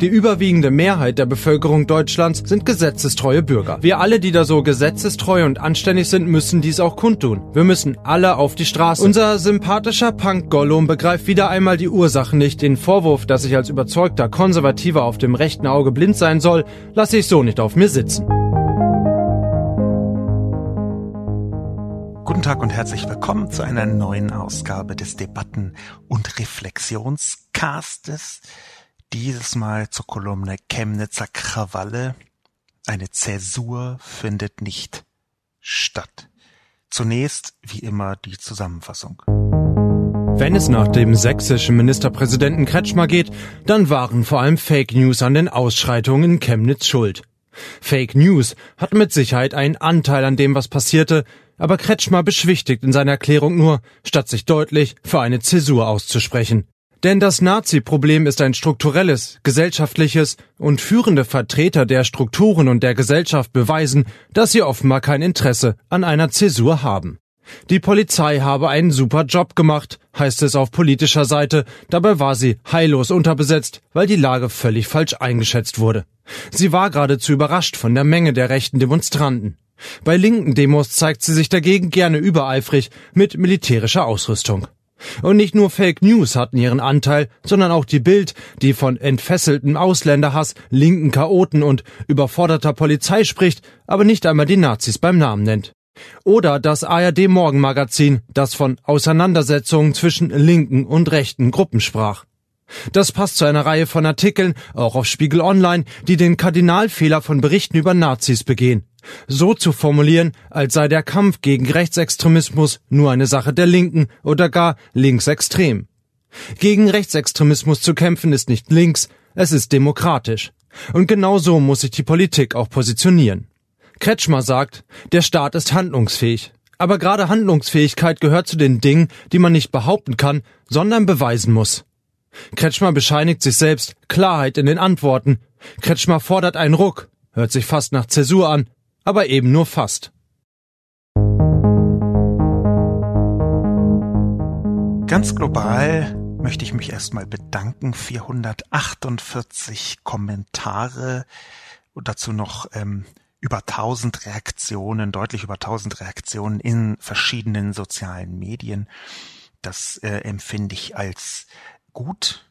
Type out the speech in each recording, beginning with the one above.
die überwiegende Mehrheit der Bevölkerung Deutschlands sind gesetzestreue Bürger. Wir alle, die da so gesetzestreu und anständig sind, müssen dies auch kundtun. Wir müssen alle auf die Straße. Unser sympathischer Punk Gollum begreift wieder einmal die Ursachen nicht. Den Vorwurf, dass ich als überzeugter Konservativer auf dem rechten Auge blind sein soll, lasse ich so nicht auf mir sitzen. Guten Tag und herzlich willkommen zu einer neuen Ausgabe des Debatten- und Reflexionscastes. Dieses Mal zur Kolumne Chemnitzer Krawalle. Eine Zäsur findet nicht statt. Zunächst, wie immer, die Zusammenfassung. Wenn es nach dem sächsischen Ministerpräsidenten Kretschmer geht, dann waren vor allem Fake News an den Ausschreitungen in Chemnitz schuld. Fake News hat mit Sicherheit einen Anteil an dem, was passierte, aber Kretschmer beschwichtigt in seiner Erklärung nur, statt sich deutlich für eine Zäsur auszusprechen. Denn das Nazi-Problem ist ein strukturelles, gesellschaftliches und führende Vertreter der Strukturen und der Gesellschaft beweisen, dass sie offenbar kein Interesse an einer Zäsur haben. Die Polizei habe einen super Job gemacht, heißt es auf politischer Seite, dabei war sie heillos unterbesetzt, weil die Lage völlig falsch eingeschätzt wurde. Sie war geradezu überrascht von der Menge der rechten Demonstranten. Bei linken Demos zeigt sie sich dagegen gerne übereifrig mit militärischer Ausrüstung. Und nicht nur Fake News hatten ihren Anteil, sondern auch die Bild, die von entfesseltem Ausländerhass, linken Chaoten und überforderter Polizei spricht, aber nicht einmal die Nazis beim Namen nennt. Oder das ARD Morgenmagazin, das von Auseinandersetzungen zwischen linken und rechten Gruppen sprach. Das passt zu einer Reihe von Artikeln, auch auf Spiegel Online, die den Kardinalfehler von Berichten über Nazis begehen so zu formulieren, als sei der Kampf gegen Rechtsextremismus nur eine Sache der Linken oder gar linksextrem. Gegen Rechtsextremismus zu kämpfen ist nicht links, es ist demokratisch. Und genau so muss sich die Politik auch positionieren. Kretschmer sagt, der Staat ist handlungsfähig. Aber gerade Handlungsfähigkeit gehört zu den Dingen, die man nicht behaupten kann, sondern beweisen muss. Kretschmer bescheinigt sich selbst Klarheit in den Antworten. Kretschmer fordert einen Ruck, hört sich fast nach Zäsur an, aber eben nur fast. Ganz global möchte ich mich erstmal bedanken. 448 Kommentare und dazu noch ähm, über 1000 Reaktionen, deutlich über 1000 Reaktionen in verschiedenen sozialen Medien. Das äh, empfinde ich als gut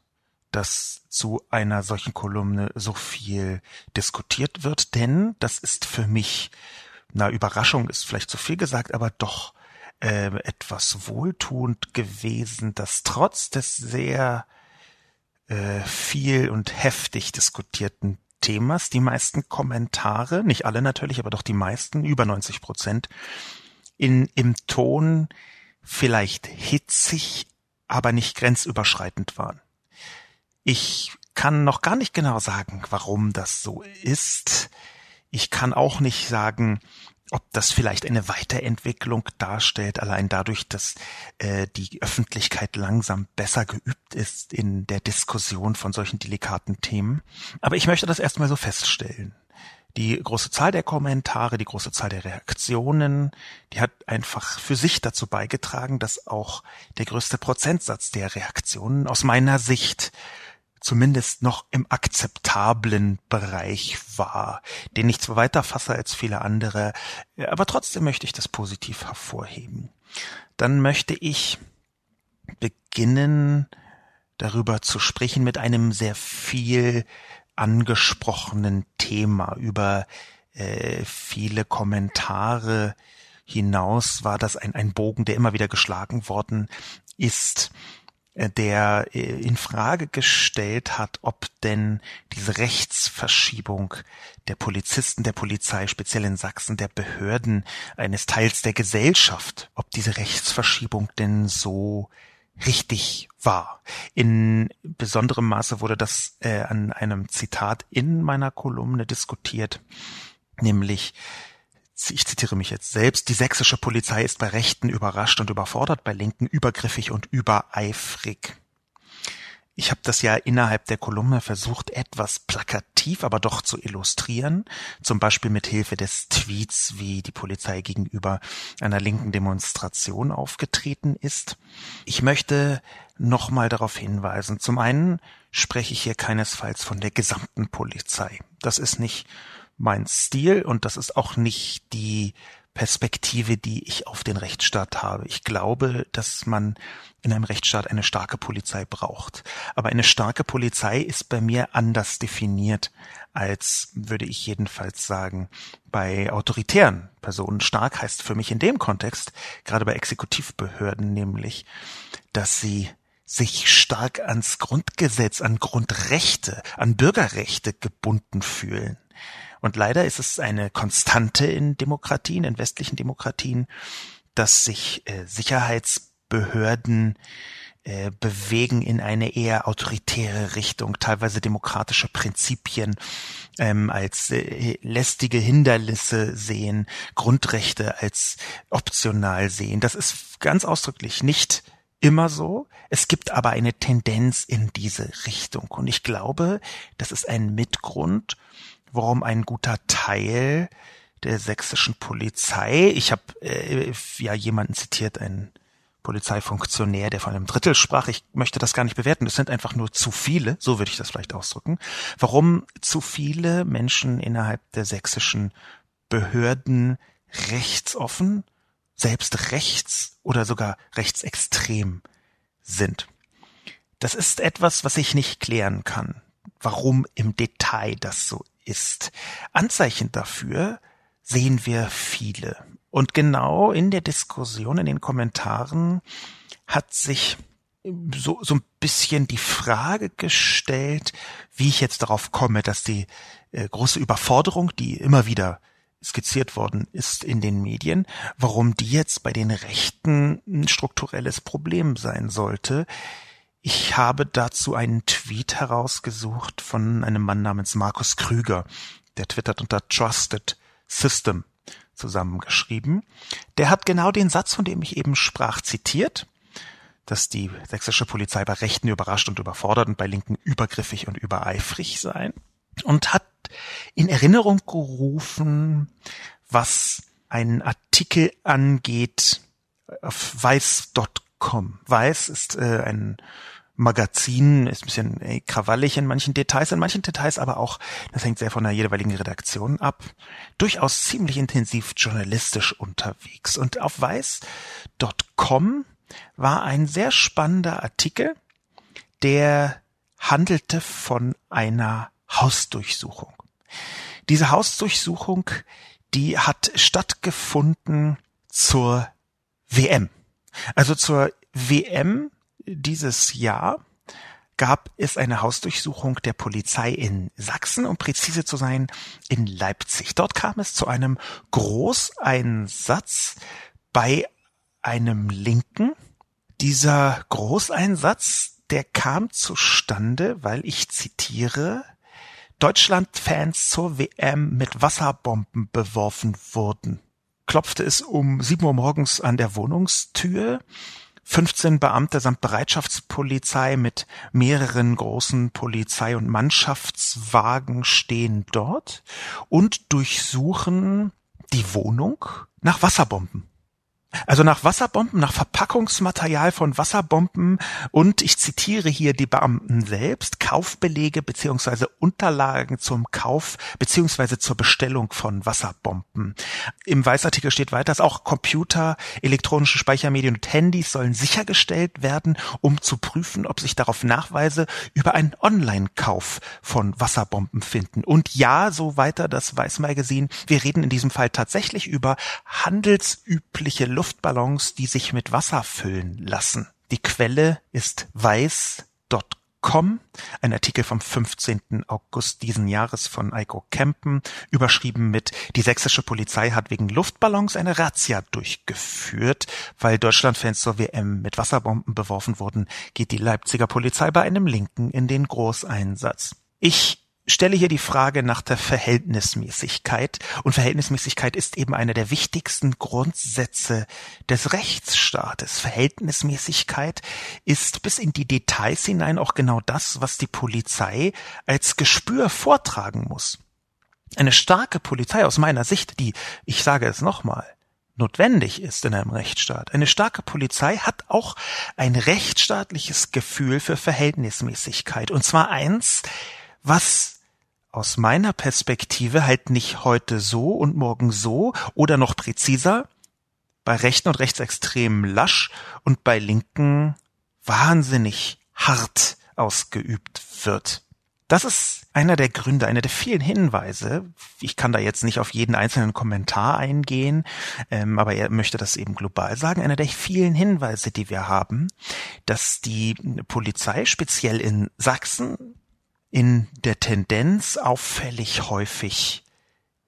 dass zu einer solchen Kolumne so viel diskutiert wird, denn das ist für mich, na Überraschung ist vielleicht zu viel gesagt, aber doch äh, etwas wohltuend gewesen, dass trotz des sehr äh, viel und heftig diskutierten Themas die meisten Kommentare, nicht alle natürlich, aber doch die meisten, über 90 Prozent, in, im Ton vielleicht hitzig, aber nicht grenzüberschreitend waren. Ich kann noch gar nicht genau sagen, warum das so ist. Ich kann auch nicht sagen, ob das vielleicht eine Weiterentwicklung darstellt, allein dadurch, dass äh, die Öffentlichkeit langsam besser geübt ist in der Diskussion von solchen delikaten Themen. Aber ich möchte das erstmal so feststellen. Die große Zahl der Kommentare, die große Zahl der Reaktionen, die hat einfach für sich dazu beigetragen, dass auch der größte Prozentsatz der Reaktionen aus meiner Sicht zumindest noch im akzeptablen Bereich war, den ich zwar weiter fasse als viele andere, aber trotzdem möchte ich das positiv hervorheben. Dann möchte ich beginnen, darüber zu sprechen mit einem sehr viel angesprochenen Thema. Über äh, viele Kommentare hinaus war das ein, ein Bogen, der immer wieder geschlagen worden ist der äh, in Frage gestellt hat, ob denn diese Rechtsverschiebung der Polizisten, der Polizei, speziell in Sachsen, der Behörden, eines Teils der Gesellschaft, ob diese Rechtsverschiebung denn so richtig war. In besonderem Maße wurde das äh, an einem Zitat in meiner Kolumne diskutiert, nämlich ich zitiere mich jetzt selbst, die sächsische Polizei ist bei Rechten überrascht und überfordert, bei Linken übergriffig und übereifrig. Ich habe das ja innerhalb der Kolumne versucht, etwas plakativ, aber doch zu illustrieren, zum Beispiel mit Hilfe des Tweets, wie die Polizei gegenüber einer linken Demonstration aufgetreten ist. Ich möchte nochmal darauf hinweisen. Zum einen spreche ich hier keinesfalls von der gesamten Polizei. Das ist nicht mein Stil und das ist auch nicht die Perspektive, die ich auf den Rechtsstaat habe. Ich glaube, dass man in einem Rechtsstaat eine starke Polizei braucht. Aber eine starke Polizei ist bei mir anders definiert als, würde ich jedenfalls sagen, bei autoritären Personen. Stark heißt für mich in dem Kontext, gerade bei Exekutivbehörden nämlich, dass sie sich stark ans Grundgesetz, an Grundrechte, an Bürgerrechte gebunden fühlen. Und leider ist es eine Konstante in Demokratien, in westlichen Demokratien, dass sich äh, Sicherheitsbehörden äh, bewegen in eine eher autoritäre Richtung, teilweise demokratische Prinzipien ähm, als äh, lästige Hindernisse sehen, Grundrechte als optional sehen. Das ist ganz ausdrücklich nicht immer so. Es gibt aber eine Tendenz in diese Richtung. Und ich glaube, das ist ein Mitgrund, warum ein guter Teil der sächsischen Polizei, ich habe äh, ja jemanden zitiert, einen Polizeifunktionär, der von einem Drittel sprach. Ich möchte das gar nicht bewerten. Es sind einfach nur zu viele, so würde ich das vielleicht ausdrücken. Warum zu viele Menschen innerhalb der sächsischen Behörden rechtsoffen, selbst rechts oder sogar rechtsextrem sind. Das ist etwas, was ich nicht klären kann, warum im Detail das so ist. Anzeichen dafür sehen wir viele. Und genau in der Diskussion, in den Kommentaren hat sich so, so ein bisschen die Frage gestellt, wie ich jetzt darauf komme, dass die äh, große Überforderung, die immer wieder skizziert worden ist in den Medien, warum die jetzt bei den Rechten ein strukturelles Problem sein sollte. Ich habe dazu einen Tweet herausgesucht von einem Mann namens Markus Krüger, der twittert unter Trusted System zusammengeschrieben. Der hat genau den Satz, von dem ich eben sprach, zitiert, dass die sächsische Polizei bei Rechten überrascht und überfordert und bei Linken übergriffig und übereifrig sein und hat in Erinnerung gerufen, was einen Artikel angeht auf weiß.com. Weiß ist äh, ein Magazin ist ein bisschen ey, krawallig in manchen Details, in manchen Details aber auch, das hängt sehr von der jeweiligen Redaktion ab, durchaus ziemlich intensiv journalistisch unterwegs. Und auf weiß.com war ein sehr spannender Artikel, der handelte von einer Hausdurchsuchung. Diese Hausdurchsuchung, die hat stattgefunden zur WM. Also zur WM dieses Jahr gab es eine Hausdurchsuchung der Polizei in Sachsen, um präzise zu sein, in Leipzig. Dort kam es zu einem Großeinsatz bei einem Linken. Dieser Großeinsatz, der kam zustande, weil ich zitiere, Deutschland-Fans zur WM mit Wasserbomben beworfen wurden. Klopfte es um sieben Uhr morgens an der Wohnungstür 15 Beamte samt Bereitschaftspolizei mit mehreren großen Polizei- und Mannschaftswagen stehen dort und durchsuchen die Wohnung nach Wasserbomben. Also nach Wasserbomben, nach Verpackungsmaterial von Wasserbomben und ich zitiere hier die Beamten selbst, Kaufbelege beziehungsweise Unterlagen zum Kauf beziehungsweise zur Bestellung von Wasserbomben. Im Weißartikel steht weiter, dass auch Computer, elektronische Speichermedien und Handys sollen sichergestellt werden, um zu prüfen, ob sich darauf Nachweise über einen Online-Kauf von Wasserbomben finden. Und ja, so weiter das Weißmagazin, wir reden in diesem Fall tatsächlich über handelsübliche Luftballons, die sich mit Wasser füllen lassen. Die Quelle ist weiß.com, ein Artikel vom 15. August diesen Jahres von Eiko Kempen, überschrieben mit Die sächsische Polizei hat wegen Luftballons eine Razzia durchgeführt. Weil Deutschlandfans zur WM mit Wasserbomben beworfen wurden, geht die Leipziger Polizei bei einem Linken in den Großeinsatz. Ich stelle hier die Frage nach der Verhältnismäßigkeit. Und Verhältnismäßigkeit ist eben einer der wichtigsten Grundsätze des Rechtsstaates. Verhältnismäßigkeit ist bis in die Details hinein auch genau das, was die Polizei als Gespür vortragen muss. Eine starke Polizei aus meiner Sicht, die, ich sage es nochmal, notwendig ist in einem Rechtsstaat. Eine starke Polizei hat auch ein rechtsstaatliches Gefühl für Verhältnismäßigkeit. Und zwar eins, was aus meiner Perspektive halt nicht heute so und morgen so oder noch präziser, bei Rechten und Rechtsextremen lasch und bei Linken wahnsinnig hart ausgeübt wird. Das ist einer der Gründe, einer der vielen Hinweise. Ich kann da jetzt nicht auf jeden einzelnen Kommentar eingehen, ähm, aber er möchte das eben global sagen. Einer der vielen Hinweise, die wir haben, dass die Polizei speziell in Sachsen in der Tendenz auffällig häufig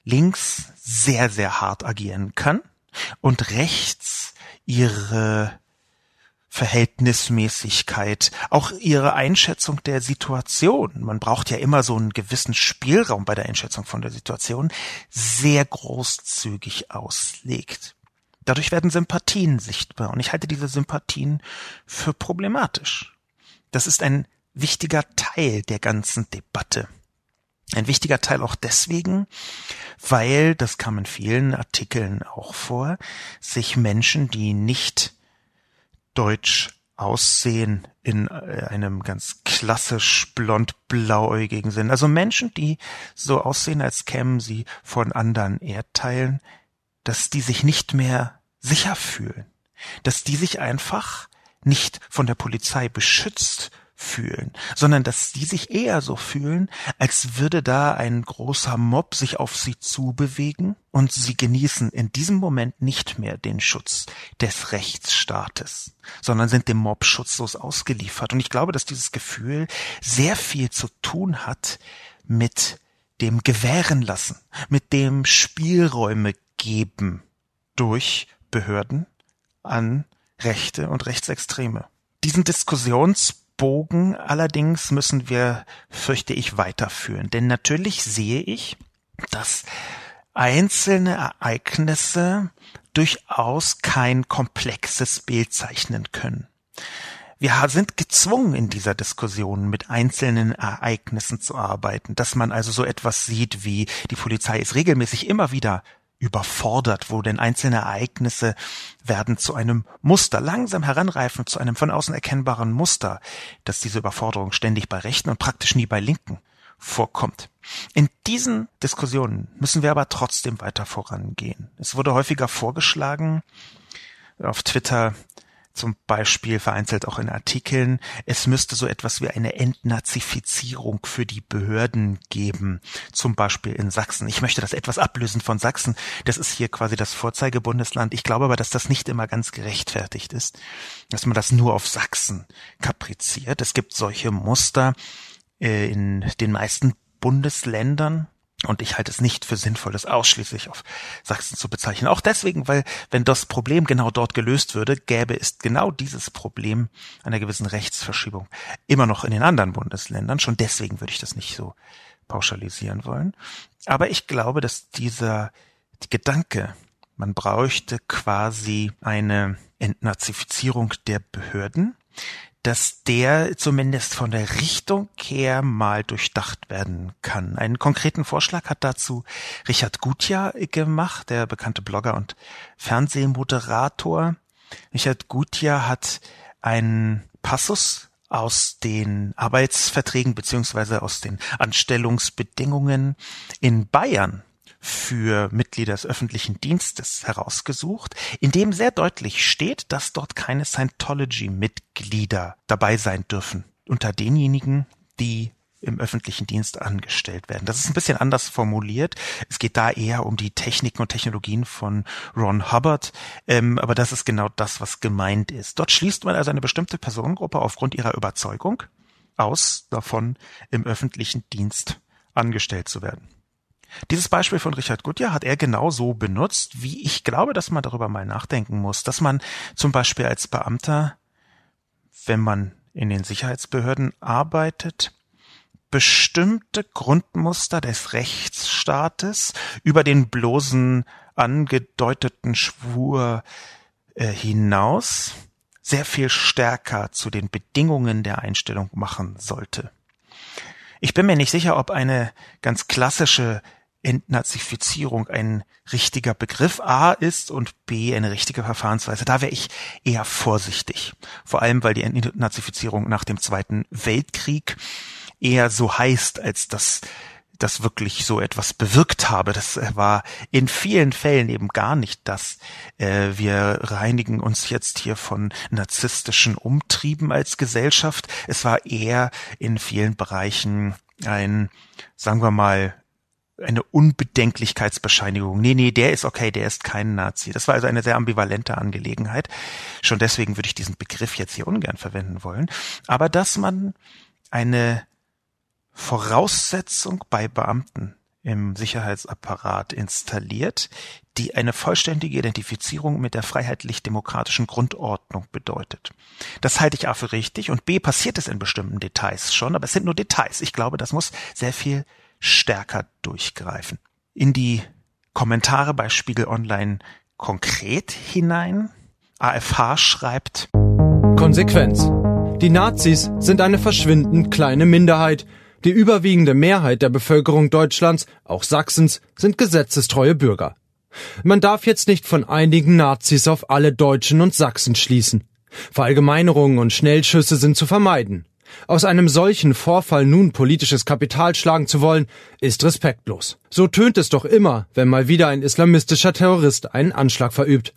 links sehr, sehr hart agieren kann und rechts ihre Verhältnismäßigkeit, auch ihre Einschätzung der Situation. Man braucht ja immer so einen gewissen Spielraum bei der Einschätzung von der Situation, sehr großzügig auslegt. Dadurch werden Sympathien sichtbar und ich halte diese Sympathien für problematisch. Das ist ein wichtiger Teil der ganzen Debatte. Ein wichtiger Teil auch deswegen, weil, das kam in vielen Artikeln auch vor, sich Menschen, die nicht deutsch aussehen, in äh, einem ganz klassisch blond-blauäugigen Sinn. Also Menschen, die so aussehen, als kämen sie von anderen Erdteilen, dass die sich nicht mehr sicher fühlen, dass die sich einfach nicht von der Polizei beschützt fühlen, sondern dass die sich eher so fühlen, als würde da ein großer Mob sich auf sie zubewegen und sie genießen in diesem Moment nicht mehr den Schutz des Rechtsstaates, sondern sind dem Mob schutzlos ausgeliefert. Und ich glaube, dass dieses Gefühl sehr viel zu tun hat mit dem Gewähren lassen, mit dem Spielräume geben durch Behörden an Rechte und Rechtsextreme. Diesen Diskussions Bogen allerdings müssen wir, fürchte ich, weiterführen. Denn natürlich sehe ich, dass einzelne Ereignisse durchaus kein komplexes Bild zeichnen können. Wir sind gezwungen in dieser Diskussion mit einzelnen Ereignissen zu arbeiten, dass man also so etwas sieht wie die Polizei ist regelmäßig immer wieder überfordert, wo denn einzelne Ereignisse werden zu einem Muster, langsam heranreifen zu einem von außen erkennbaren Muster, dass diese Überforderung ständig bei Rechten und praktisch nie bei Linken vorkommt. In diesen Diskussionen müssen wir aber trotzdem weiter vorangehen. Es wurde häufiger vorgeschlagen, auf Twitter zum Beispiel vereinzelt auch in Artikeln, es müsste so etwas wie eine Entnazifizierung für die Behörden geben, zum Beispiel in Sachsen. Ich möchte das etwas ablösen von Sachsen. Das ist hier quasi das Vorzeigebundesland. Ich glaube aber, dass das nicht immer ganz gerechtfertigt ist, dass man das nur auf Sachsen kapriziert. Es gibt solche Muster äh, in den meisten Bundesländern, und ich halte es nicht für sinnvoll, das ausschließlich auf Sachsen zu bezeichnen. Auch deswegen, weil wenn das Problem genau dort gelöst würde, gäbe es genau dieses Problem einer gewissen Rechtsverschiebung immer noch in den anderen Bundesländern. Schon deswegen würde ich das nicht so pauschalisieren wollen. Aber ich glaube, dass dieser die Gedanke, man bräuchte quasi eine Entnazifizierung der Behörden, dass der zumindest von der Richtung her mal durchdacht werden kann. Einen konkreten Vorschlag hat dazu Richard Gutjahr gemacht, der bekannte Blogger und Fernsehmoderator. Richard Gutjahr hat einen Passus aus den Arbeitsverträgen beziehungsweise aus den Anstellungsbedingungen in Bayern für Mitglieder des öffentlichen Dienstes herausgesucht, in dem sehr deutlich steht, dass dort keine Scientology-Mitglieder dabei sein dürfen unter denjenigen, die im öffentlichen Dienst angestellt werden. Das ist ein bisschen anders formuliert. Es geht da eher um die Techniken und Technologien von Ron Hubbard, ähm, aber das ist genau das, was gemeint ist. Dort schließt man also eine bestimmte Personengruppe aufgrund ihrer Überzeugung aus, davon im öffentlichen Dienst angestellt zu werden. Dieses Beispiel von Richard Gutjahr hat er genau so benutzt, wie ich glaube, dass man darüber mal nachdenken muss, dass man zum Beispiel als Beamter, wenn man in den Sicherheitsbehörden arbeitet, bestimmte Grundmuster des Rechtsstaates über den bloßen angedeuteten Schwur äh, hinaus sehr viel stärker zu den Bedingungen der Einstellung machen sollte. Ich bin mir nicht sicher, ob eine ganz klassische Entnazifizierung ein richtiger Begriff A ist und B eine richtige Verfahrensweise. Da wäre ich eher vorsichtig. Vor allem, weil die Entnazifizierung nach dem Zweiten Weltkrieg eher so heißt, als dass das wirklich so etwas bewirkt habe. Das war in vielen Fällen eben gar nicht das. Äh, wir reinigen uns jetzt hier von narzisstischen Umtrieben als Gesellschaft. Es war eher in vielen Bereichen ein, sagen wir mal, eine Unbedenklichkeitsbescheinigung. Nee, nee, der ist okay, der ist kein Nazi. Das war also eine sehr ambivalente Angelegenheit. Schon deswegen würde ich diesen Begriff jetzt hier ungern verwenden wollen. Aber dass man eine Voraussetzung bei Beamten im Sicherheitsapparat installiert, die eine vollständige Identifizierung mit der freiheitlich-demokratischen Grundordnung bedeutet. Das halte ich A für richtig und B passiert es in bestimmten Details schon, aber es sind nur Details. Ich glaube, das muss sehr viel stärker durchgreifen. In die Kommentare bei Spiegel Online konkret hinein. AFH schreibt Konsequenz. Die Nazis sind eine verschwindend kleine Minderheit. Die überwiegende Mehrheit der Bevölkerung Deutschlands, auch Sachsens, sind gesetzestreue Bürger. Man darf jetzt nicht von einigen Nazis auf alle Deutschen und Sachsen schließen. Verallgemeinerungen und Schnellschüsse sind zu vermeiden. Aus einem solchen Vorfall nun politisches Kapital schlagen zu wollen, ist respektlos. So tönt es doch immer, wenn mal wieder ein islamistischer Terrorist einen Anschlag verübt.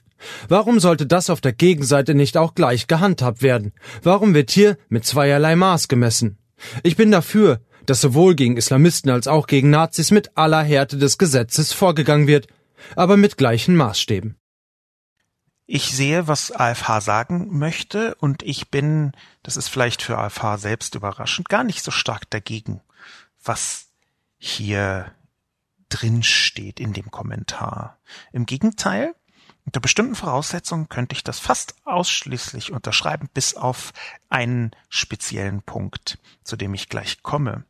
Warum sollte das auf der Gegenseite nicht auch gleich gehandhabt werden? Warum wird hier mit zweierlei Maß gemessen? Ich bin dafür, dass sowohl gegen Islamisten als auch gegen Nazis mit aller Härte des Gesetzes vorgegangen wird, aber mit gleichen Maßstäben. Ich sehe, was AFH sagen möchte und ich bin, das ist vielleicht für AFH selbst überraschend, gar nicht so stark dagegen, was hier drin steht in dem Kommentar. Im Gegenteil, unter bestimmten Voraussetzungen könnte ich das fast ausschließlich unterschreiben, bis auf einen speziellen Punkt, zu dem ich gleich komme.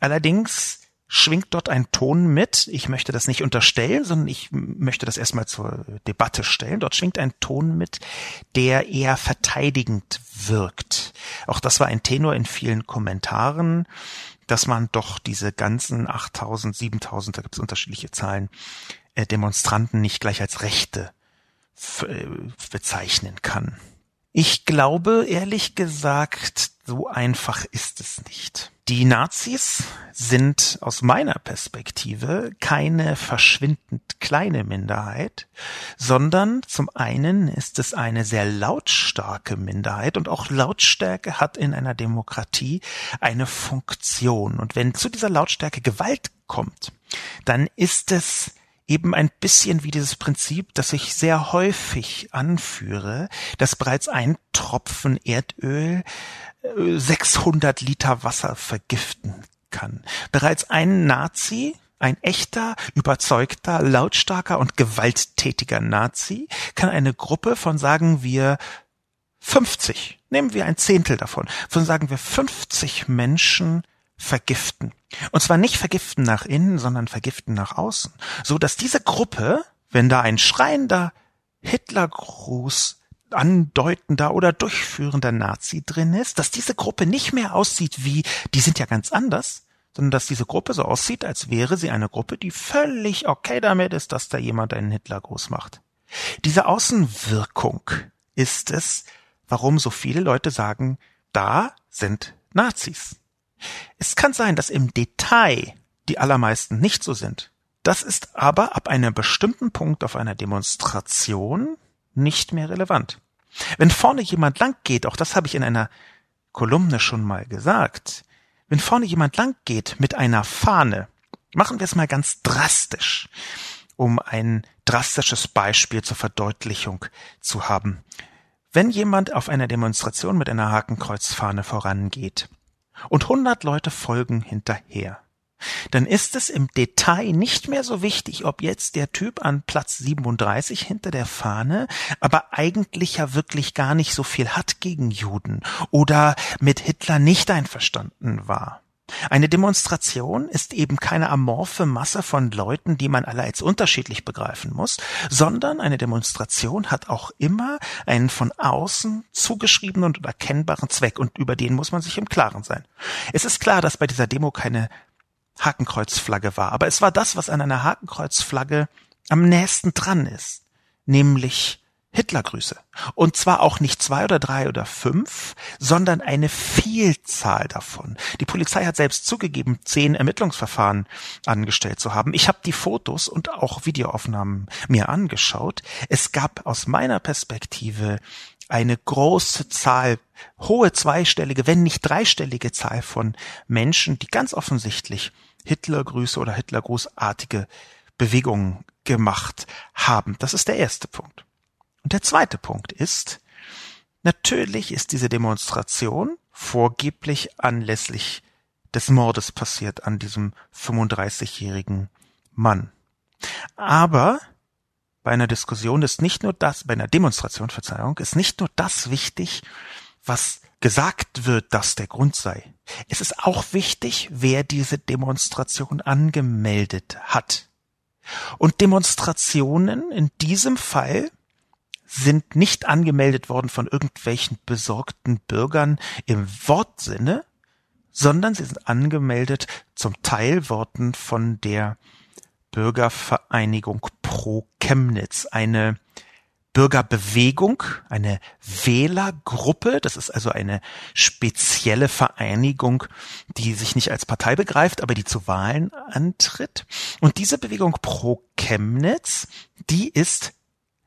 Allerdings schwingt dort ein Ton mit. Ich möchte das nicht unterstellen, sondern ich möchte das erstmal zur Debatte stellen. Dort schwingt ein Ton mit, der eher verteidigend wirkt. Auch das war ein Tenor in vielen Kommentaren, dass man doch diese ganzen 8000, 7000, da gibt es unterschiedliche Zahlen, äh, Demonstranten nicht gleich als Rechte äh, bezeichnen kann. Ich glaube, ehrlich gesagt, so einfach ist es nicht. Die Nazis sind aus meiner Perspektive keine verschwindend kleine Minderheit, sondern zum einen ist es eine sehr lautstarke Minderheit und auch Lautstärke hat in einer Demokratie eine Funktion. Und wenn zu dieser Lautstärke Gewalt kommt, dann ist es eben ein bisschen wie dieses Prinzip, das ich sehr häufig anführe, dass bereits ein Tropfen Erdöl 600 äh, Liter Wasser vergiften kann. Bereits ein Nazi, ein echter, überzeugter, lautstarker und gewalttätiger Nazi kann eine Gruppe von, sagen wir, 50, nehmen wir ein Zehntel davon, von sagen wir 50 Menschen vergiften. Und zwar nicht vergiften nach innen, sondern vergiften nach außen. So dass diese Gruppe, wenn da ein schreiender Hitlergruß andeutender oder durchführender Nazi drin ist, dass diese Gruppe nicht mehr aussieht wie, die sind ja ganz anders, sondern dass diese Gruppe so aussieht, als wäre sie eine Gruppe, die völlig okay damit ist, dass da jemand einen Hitlergruß macht. Diese Außenwirkung ist es, warum so viele Leute sagen, da sind Nazis. Es kann sein, dass im Detail die allermeisten nicht so sind. Das ist aber ab einem bestimmten Punkt auf einer Demonstration nicht mehr relevant. Wenn vorne jemand lang geht, auch das habe ich in einer Kolumne schon mal gesagt, wenn vorne jemand lang geht mit einer Fahne, machen wir es mal ganz drastisch, um ein drastisches Beispiel zur Verdeutlichung zu haben. Wenn jemand auf einer Demonstration mit einer Hakenkreuzfahne vorangeht, und hundert Leute folgen hinterher. Dann ist es im Detail nicht mehr so wichtig, ob jetzt der Typ an Platz 37 hinter der Fahne, aber eigentlich ja wirklich gar nicht so viel hat gegen Juden oder mit Hitler nicht einverstanden war. Eine Demonstration ist eben keine amorphe Masse von Leuten, die man alle als unterschiedlich begreifen muss, sondern eine Demonstration hat auch immer einen von außen zugeschriebenen und erkennbaren Zweck und über den muss man sich im Klaren sein. Es ist klar, dass bei dieser Demo keine Hakenkreuzflagge war, aber es war das, was an einer Hakenkreuzflagge am nächsten dran ist, nämlich Hitlergrüße. Und zwar auch nicht zwei oder drei oder fünf, sondern eine Vielzahl davon. Die Polizei hat selbst zugegeben, zehn Ermittlungsverfahren angestellt zu haben. Ich habe die Fotos und auch Videoaufnahmen mir angeschaut. Es gab aus meiner Perspektive eine große Zahl, hohe zweistellige, wenn nicht dreistellige Zahl von Menschen, die ganz offensichtlich Hitlergrüße oder Hitlergrußartige Bewegungen gemacht haben. Das ist der erste Punkt. Und der zweite Punkt ist, natürlich ist diese Demonstration vorgeblich anlässlich des Mordes passiert an diesem 35-jährigen Mann. Aber bei einer Diskussion ist nicht nur das, bei einer Demonstration, Verzeihung, ist nicht nur das wichtig, was gesagt wird, dass der Grund sei. Es ist auch wichtig, wer diese Demonstration angemeldet hat. Und Demonstrationen in diesem Fall sind nicht angemeldet worden von irgendwelchen besorgten Bürgern im Wortsinne, sondern sie sind angemeldet zum Teil worden von der Bürgervereinigung Pro Chemnitz, eine Bürgerbewegung, eine Wählergruppe, das ist also eine spezielle Vereinigung, die sich nicht als Partei begreift, aber die zu Wahlen antritt. Und diese Bewegung Pro Chemnitz, die ist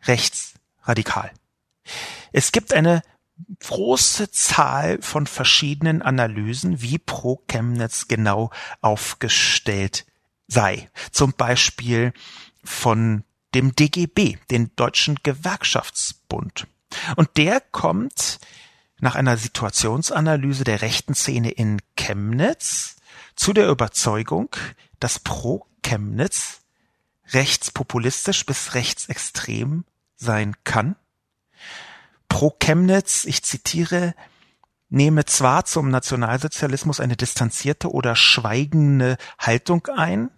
rechts radikal. Es gibt eine große Zahl von verschiedenen Analysen, wie Pro Chemnitz genau aufgestellt sei. Zum Beispiel von dem DGB, den Deutschen Gewerkschaftsbund. Und der kommt nach einer Situationsanalyse der rechten Szene in Chemnitz zu der Überzeugung, dass Pro Chemnitz rechtspopulistisch bis rechtsextrem sein kann. Pro Chemnitz, ich zitiere, nehme zwar zum Nationalsozialismus eine distanzierte oder schweigende Haltung ein,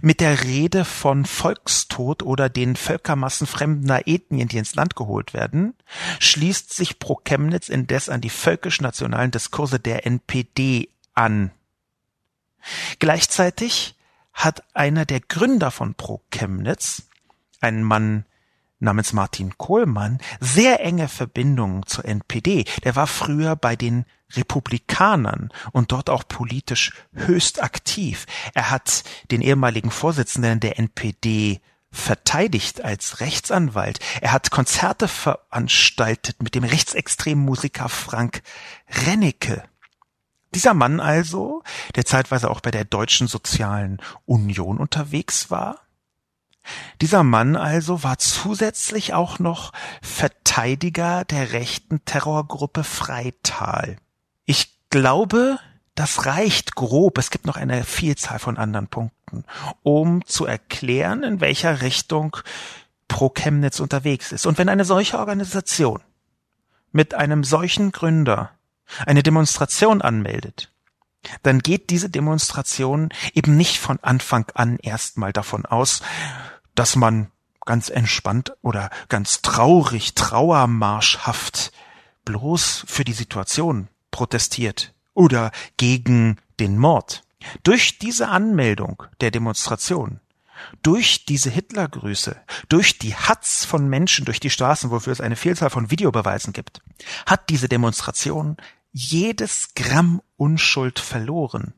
mit der Rede von Volkstod oder den Völkermassen fremder Ethnien, die ins Land geholt werden, schließt sich Pro Chemnitz indes an die völkisch-nationalen Diskurse der NPD an. Gleichzeitig hat einer der Gründer von Pro Chemnitz, ein Mann namens Martin Kohlmann sehr enge Verbindungen zur NPD. Der war früher bei den Republikanern und dort auch politisch höchst aktiv. Er hat den ehemaligen Vorsitzenden der NPD verteidigt als Rechtsanwalt. Er hat Konzerte veranstaltet mit dem rechtsextremen Musiker Frank Rennecke. Dieser Mann also, der zeitweise auch bei der Deutschen Sozialen Union unterwegs war, dieser Mann also war zusätzlich auch noch Verteidiger der rechten Terrorgruppe Freital. Ich glaube, das reicht grob, es gibt noch eine Vielzahl von anderen Punkten, um zu erklären, in welcher Richtung Pro Chemnitz unterwegs ist. Und wenn eine solche Organisation mit einem solchen Gründer eine Demonstration anmeldet, dann geht diese Demonstration eben nicht von Anfang an erstmal davon aus, dass man ganz entspannt oder ganz traurig, trauermarschhaft bloß für die Situation protestiert oder gegen den Mord. Durch diese Anmeldung der Demonstration, durch diese Hitlergrüße, durch die Hatz von Menschen durch die Straßen, wofür es eine Vielzahl von Videobeweisen gibt, hat diese Demonstration jedes Gramm Unschuld verloren.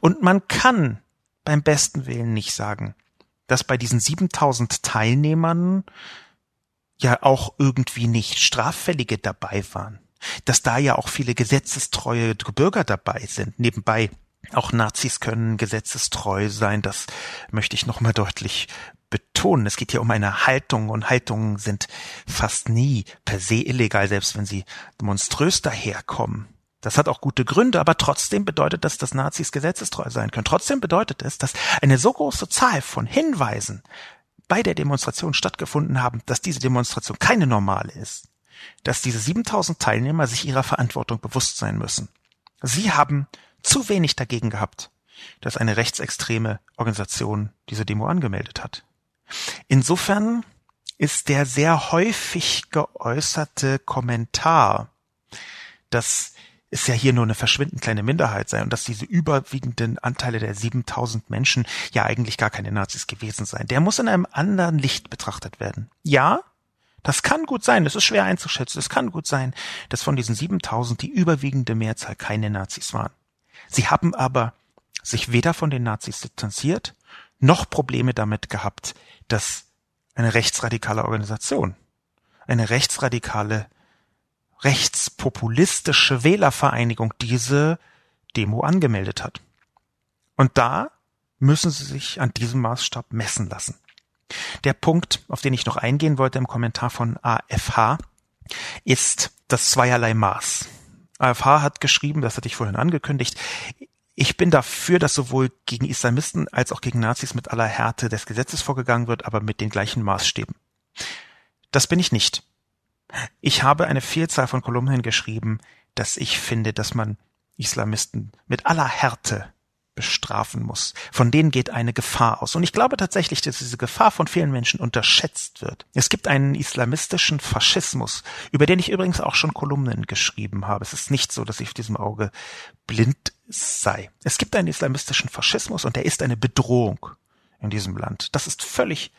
Und man kann beim besten Willen nicht sagen, dass bei diesen 7000 Teilnehmern ja auch irgendwie nicht Straffällige dabei waren. Dass da ja auch viele gesetzestreue Bürger dabei sind. Nebenbei auch Nazis können gesetzestreu sein. Das möchte ich nochmal deutlich betonen. Es geht hier um eine Haltung und Haltungen sind fast nie per se illegal, selbst wenn sie monströs daherkommen. Das hat auch gute Gründe, aber trotzdem bedeutet das, dass Nazis gesetzestreu sein können. Trotzdem bedeutet es, dass eine so große Zahl von Hinweisen bei der Demonstration stattgefunden haben, dass diese Demonstration keine normale ist, dass diese 7000 Teilnehmer sich ihrer Verantwortung bewusst sein müssen. Sie haben zu wenig dagegen gehabt, dass eine rechtsextreme Organisation diese Demo angemeldet hat. Insofern ist der sehr häufig geäußerte Kommentar, dass es ja hier nur eine verschwindend kleine Minderheit sei und dass diese überwiegenden Anteile der 7000 Menschen ja eigentlich gar keine Nazis gewesen seien. Der muss in einem anderen Licht betrachtet werden. Ja, das kann gut sein, das ist schwer einzuschätzen. Es kann gut sein, dass von diesen 7000 die überwiegende Mehrzahl keine Nazis waren. Sie haben aber sich weder von den Nazis distanziert, noch Probleme damit gehabt, dass eine rechtsradikale Organisation, eine rechtsradikale rechtspopulistische Wählervereinigung diese Demo angemeldet hat. Und da müssen sie sich an diesem Maßstab messen lassen. Der Punkt, auf den ich noch eingehen wollte im Kommentar von AFH, ist das zweierlei Maß. AFH hat geschrieben, das hatte ich vorhin angekündigt, ich bin dafür, dass sowohl gegen Islamisten als auch gegen Nazis mit aller Härte des Gesetzes vorgegangen wird, aber mit den gleichen Maßstäben. Das bin ich nicht. Ich habe eine Vielzahl von Kolumnen geschrieben, dass ich finde, dass man Islamisten mit aller Härte bestrafen muss. Von denen geht eine Gefahr aus. Und ich glaube tatsächlich, dass diese Gefahr von vielen Menschen unterschätzt wird. Es gibt einen islamistischen Faschismus, über den ich übrigens auch schon Kolumnen geschrieben habe. Es ist nicht so, dass ich auf diesem Auge blind sei. Es gibt einen islamistischen Faschismus und der ist eine Bedrohung in diesem Land. Das ist völlig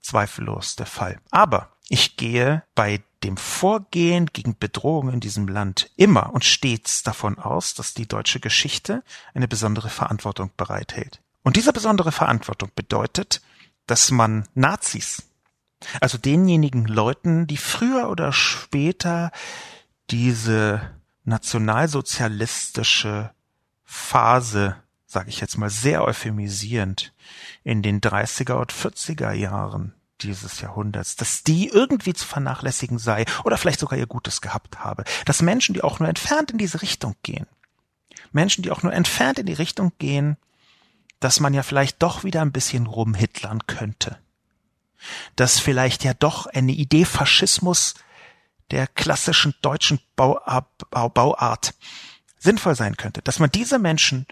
zweifellos der Fall. Aber ich gehe bei dem Vorgehen gegen Bedrohungen in diesem Land immer und stets davon aus, dass die deutsche Geschichte eine besondere Verantwortung bereithält. Und diese besondere Verantwortung bedeutet, dass man Nazis, also denjenigen Leuten, die früher oder später diese nationalsozialistische Phase, sage ich jetzt mal sehr euphemisierend, in den 30er und 40er Jahren dieses Jahrhunderts, dass die irgendwie zu vernachlässigen sei oder vielleicht sogar ihr Gutes gehabt habe. Dass Menschen, die auch nur entfernt in diese Richtung gehen, Menschen, die auch nur entfernt in die Richtung gehen, dass man ja vielleicht doch wieder ein bisschen rumhitlern könnte. Dass vielleicht ja doch eine Idee Faschismus der klassischen deutschen Bauart sinnvoll sein könnte. Dass man diese Menschen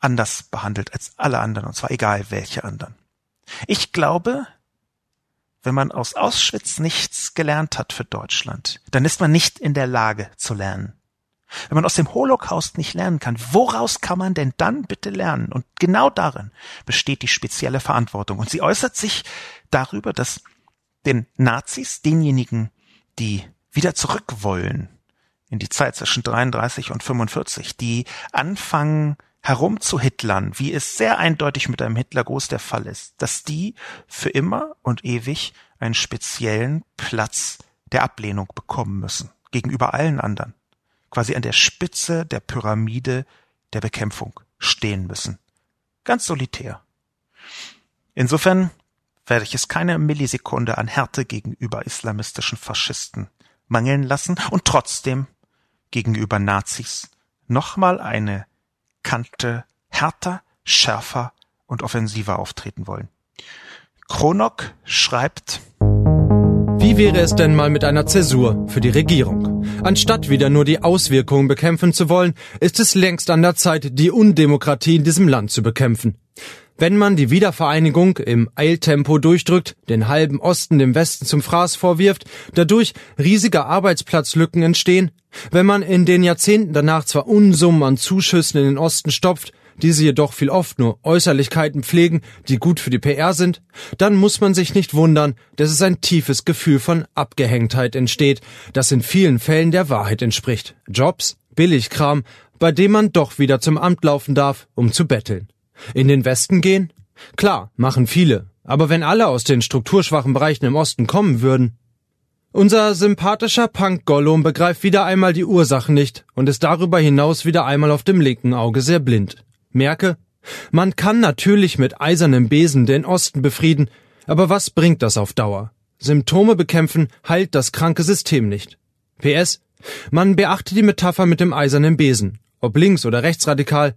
anders behandelt als alle anderen, und zwar egal welche anderen. Ich glaube, wenn man aus Auschwitz nichts gelernt hat für Deutschland, dann ist man nicht in der Lage zu lernen. Wenn man aus dem Holocaust nicht lernen kann, woraus kann man denn dann bitte lernen? Und genau darin besteht die spezielle Verantwortung. Und sie äußert sich darüber, dass den Nazis, denjenigen, die wieder zurück wollen in die Zeit zwischen 33 und 45, die anfangen, herumzuhitlern, wie es sehr eindeutig mit einem Hitlergruß der Fall ist, dass die für immer und ewig einen speziellen Platz der Ablehnung bekommen müssen gegenüber allen anderen, quasi an der Spitze der Pyramide der Bekämpfung stehen müssen. Ganz solitär. Insofern werde ich es keine Millisekunde an Härte gegenüber islamistischen Faschisten mangeln lassen und trotzdem gegenüber Nazis nochmal eine Kante härter, schärfer und offensiver auftreten wollen. Kronok schreibt, wie wäre es denn mal mit einer Zäsur für die Regierung? Anstatt wieder nur die Auswirkungen bekämpfen zu wollen, ist es längst an der Zeit, die Undemokratie in diesem Land zu bekämpfen. Wenn man die Wiedervereinigung im Eiltempo durchdrückt, den halben Osten dem Westen zum Fraß vorwirft, dadurch riesige Arbeitsplatzlücken entstehen, wenn man in den Jahrzehnten danach zwar Unsummen an Zuschüssen in den Osten stopft, diese jedoch viel oft nur Äußerlichkeiten pflegen, die gut für die PR sind, dann muss man sich nicht wundern, dass es ein tiefes Gefühl von Abgehängtheit entsteht, das in vielen Fällen der Wahrheit entspricht. Jobs, Billigkram, bei dem man doch wieder zum Amt laufen darf, um zu betteln. In den Westen gehen? Klar, machen viele. Aber wenn alle aus den strukturschwachen Bereichen im Osten kommen würden? Unser sympathischer Punk Gollum begreift wieder einmal die Ursachen nicht und ist darüber hinaus wieder einmal auf dem linken Auge sehr blind. Merke, man kann natürlich mit eisernem Besen den Osten befrieden, aber was bringt das auf Dauer? Symptome bekämpfen heilt das kranke System nicht. PS, man beachte die Metapher mit dem eisernen Besen. Ob links oder rechtsradikal,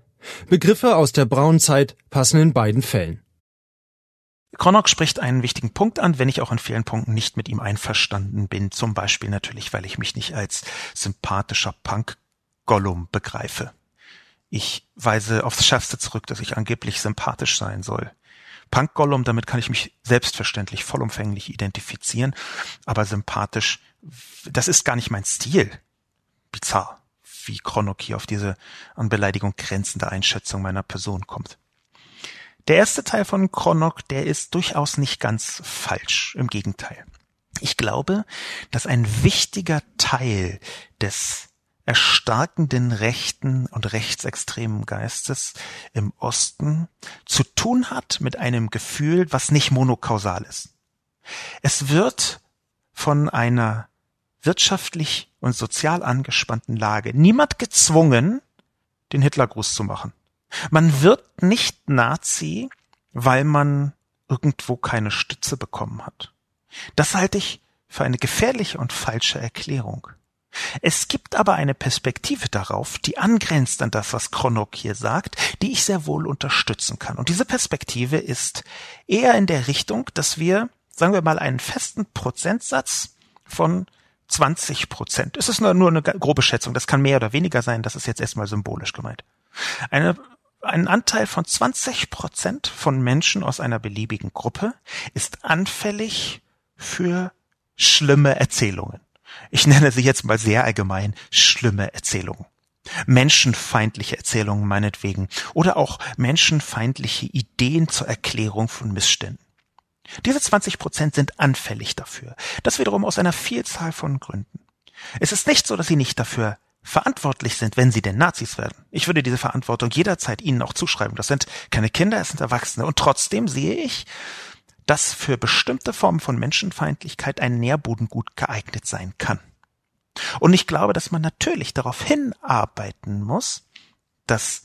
Begriffe aus der Braunzeit passen in beiden Fällen. Kronok spricht einen wichtigen Punkt an, wenn ich auch in vielen Punkten nicht mit ihm einverstanden bin. Zum Beispiel natürlich, weil ich mich nicht als sympathischer Punk-Gollum begreife. Ich weise aufs Schärfste zurück, dass ich angeblich sympathisch sein soll. Punk Gollum, damit kann ich mich selbstverständlich vollumfänglich identifizieren, aber sympathisch, das ist gar nicht mein Stil. Bizarr, wie Kronok hier auf diese an Beleidigung grenzende Einschätzung meiner Person kommt. Der erste Teil von Kronok, der ist durchaus nicht ganz falsch, im Gegenteil. Ich glaube, dass ein wichtiger Teil des erstarkenden rechten und rechtsextremen Geistes im Osten zu tun hat mit einem Gefühl, was nicht monokausal ist. Es wird von einer wirtschaftlich und sozial angespannten Lage niemand gezwungen, den Hitlergruß zu machen. Man wird nicht Nazi, weil man irgendwo keine Stütze bekommen hat. Das halte ich für eine gefährliche und falsche Erklärung. Es gibt aber eine Perspektive darauf, die angrenzt an das, was Kronok hier sagt, die ich sehr wohl unterstützen kann. Und diese Perspektive ist eher in der Richtung, dass wir, sagen wir mal, einen festen Prozentsatz von 20 Prozent. Es ist nur, nur eine grobe Schätzung. Das kann mehr oder weniger sein. Das ist jetzt erstmal symbolisch gemeint. Eine, ein Anteil von 20 Prozent von Menschen aus einer beliebigen Gruppe ist anfällig für schlimme Erzählungen. Ich nenne sie jetzt mal sehr allgemein schlimme Erzählungen. Menschenfeindliche Erzählungen meinetwegen oder auch menschenfeindliche Ideen zur Erklärung von Missständen. Diese 20 Prozent sind anfällig dafür. Das wiederum aus einer Vielzahl von Gründen. Es ist nicht so, dass sie nicht dafür verantwortlich sind, wenn sie denn Nazis werden. Ich würde diese Verantwortung jederzeit ihnen auch zuschreiben. Das sind keine Kinder, es sind Erwachsene. Und trotzdem sehe ich, dass für bestimmte Formen von Menschenfeindlichkeit ein Nährboden gut geeignet sein kann. Und ich glaube, dass man natürlich darauf hinarbeiten muss, dass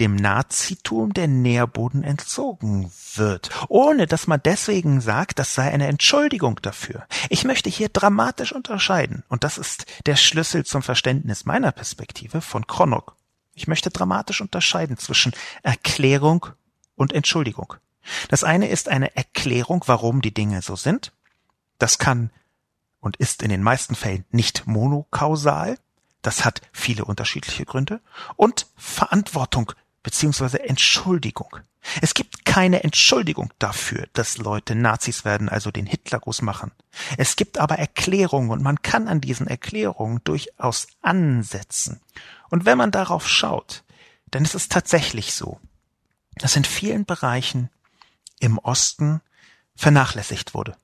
dem Nazitum der Nährboden entzogen wird, ohne dass man deswegen sagt, das sei eine Entschuldigung dafür. Ich möchte hier dramatisch unterscheiden, und das ist der Schlüssel zum Verständnis meiner Perspektive von Kronok. Ich möchte dramatisch unterscheiden zwischen Erklärung und Entschuldigung. Das eine ist eine Erklärung, warum die Dinge so sind. Das kann und ist in den meisten Fällen nicht monokausal. Das hat viele unterschiedliche Gründe. Und Verantwortung beziehungsweise Entschuldigung. Es gibt keine Entschuldigung dafür, dass Leute Nazis werden, also den Hitlergruß machen. Es gibt aber Erklärungen und man kann an diesen Erklärungen durchaus ansetzen. Und wenn man darauf schaut, dann ist es tatsächlich so, dass in vielen Bereichen im Osten vernachlässigt wurde.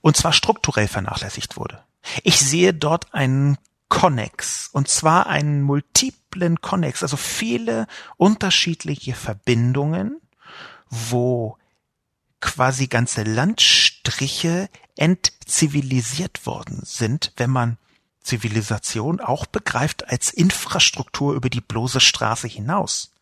Und zwar strukturell vernachlässigt wurde. Ich sehe dort einen Connex, und zwar einen multiplen Connex, also viele unterschiedliche Verbindungen, wo quasi ganze Landstriche entzivilisiert worden sind, wenn man Zivilisation auch begreift als Infrastruktur über die bloße Straße hinaus.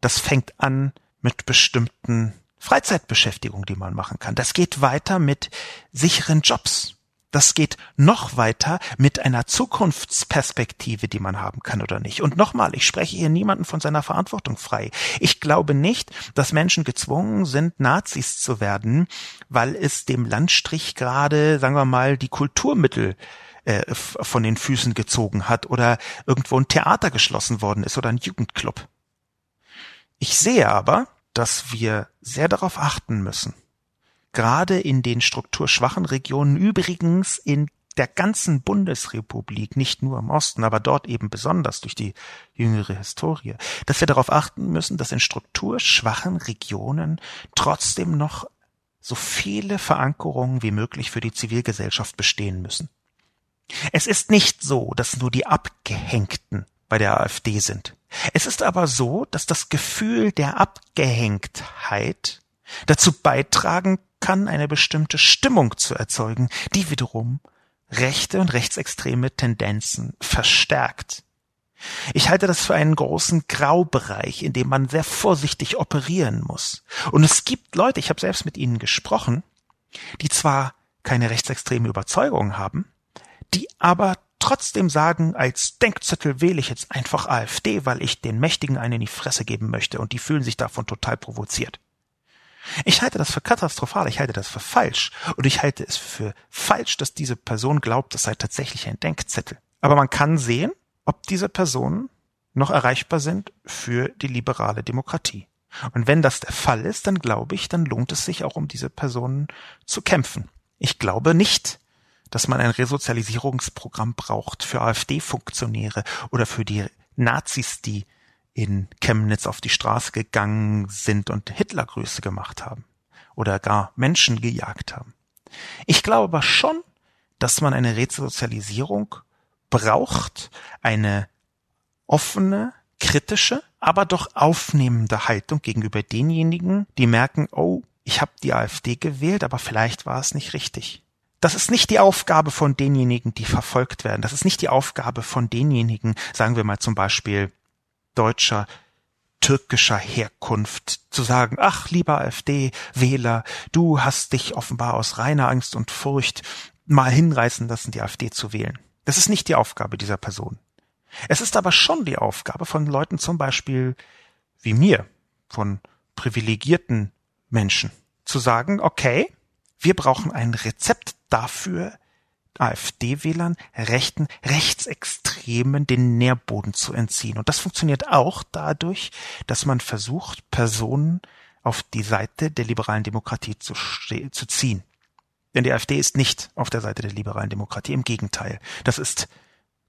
Das fängt an mit bestimmten Freizeitbeschäftigung, die man machen kann. Das geht weiter mit sicheren Jobs. Das geht noch weiter mit einer Zukunftsperspektive, die man haben kann oder nicht. Und nochmal, ich spreche hier niemanden von seiner Verantwortung frei. Ich glaube nicht, dass Menschen gezwungen sind, Nazis zu werden, weil es dem Landstrich gerade, sagen wir mal, die Kulturmittel äh, von den Füßen gezogen hat oder irgendwo ein Theater geschlossen worden ist oder ein Jugendclub. Ich sehe aber, dass wir sehr darauf achten müssen, gerade in den strukturschwachen Regionen, übrigens in der ganzen Bundesrepublik, nicht nur im Osten, aber dort eben besonders durch die jüngere Historie, dass wir darauf achten müssen, dass in strukturschwachen Regionen trotzdem noch so viele Verankerungen wie möglich für die Zivilgesellschaft bestehen müssen. Es ist nicht so, dass nur die Abgehängten bei der AfD sind. Es ist aber so, dass das Gefühl der Abgehängtheit dazu beitragen kann, eine bestimmte Stimmung zu erzeugen, die wiederum rechte und rechtsextreme Tendenzen verstärkt. Ich halte das für einen großen Graubereich, in dem man sehr vorsichtig operieren muss. Und es gibt Leute, ich habe selbst mit ihnen gesprochen, die zwar keine rechtsextreme Überzeugung haben, die aber trotzdem sagen, als Denkzettel wähle ich jetzt einfach AfD, weil ich den Mächtigen einen in die Fresse geben möchte und die fühlen sich davon total provoziert. Ich halte das für katastrophal, ich halte das für falsch und ich halte es für falsch, dass diese Person glaubt, das sei tatsächlich ein Denkzettel. Aber man kann sehen, ob diese Person noch erreichbar sind für die liberale Demokratie. Und wenn das der Fall ist, dann glaube ich, dann lohnt es sich auch um diese Personen zu kämpfen. Ich glaube nicht, dass man ein Resozialisierungsprogramm braucht für AfD-Funktionäre oder für die Nazis, die in Chemnitz auf die Straße gegangen sind und Hitlergrüße gemacht haben oder gar Menschen gejagt haben. Ich glaube aber schon, dass man eine Resozialisierung braucht, eine offene, kritische, aber doch aufnehmende Haltung gegenüber denjenigen, die merken, oh, ich habe die AfD gewählt, aber vielleicht war es nicht richtig. Das ist nicht die Aufgabe von denjenigen, die verfolgt werden. Das ist nicht die Aufgabe von denjenigen, sagen wir mal zum Beispiel deutscher, türkischer Herkunft, zu sagen, ach, lieber AfD-Wähler, du hast dich offenbar aus reiner Angst und Furcht mal hinreißen lassen, die AfD zu wählen. Das ist nicht die Aufgabe dieser Person. Es ist aber schon die Aufgabe von Leuten zum Beispiel wie mir, von privilegierten Menschen, zu sagen, okay, wir brauchen ein Rezept dafür, AfD-Wählern, Rechten, Rechtsextremen den Nährboden zu entziehen. Und das funktioniert auch dadurch, dass man versucht, Personen auf die Seite der liberalen Demokratie zu, zu ziehen. Denn die AfD ist nicht auf der Seite der liberalen Demokratie. Im Gegenteil. Das ist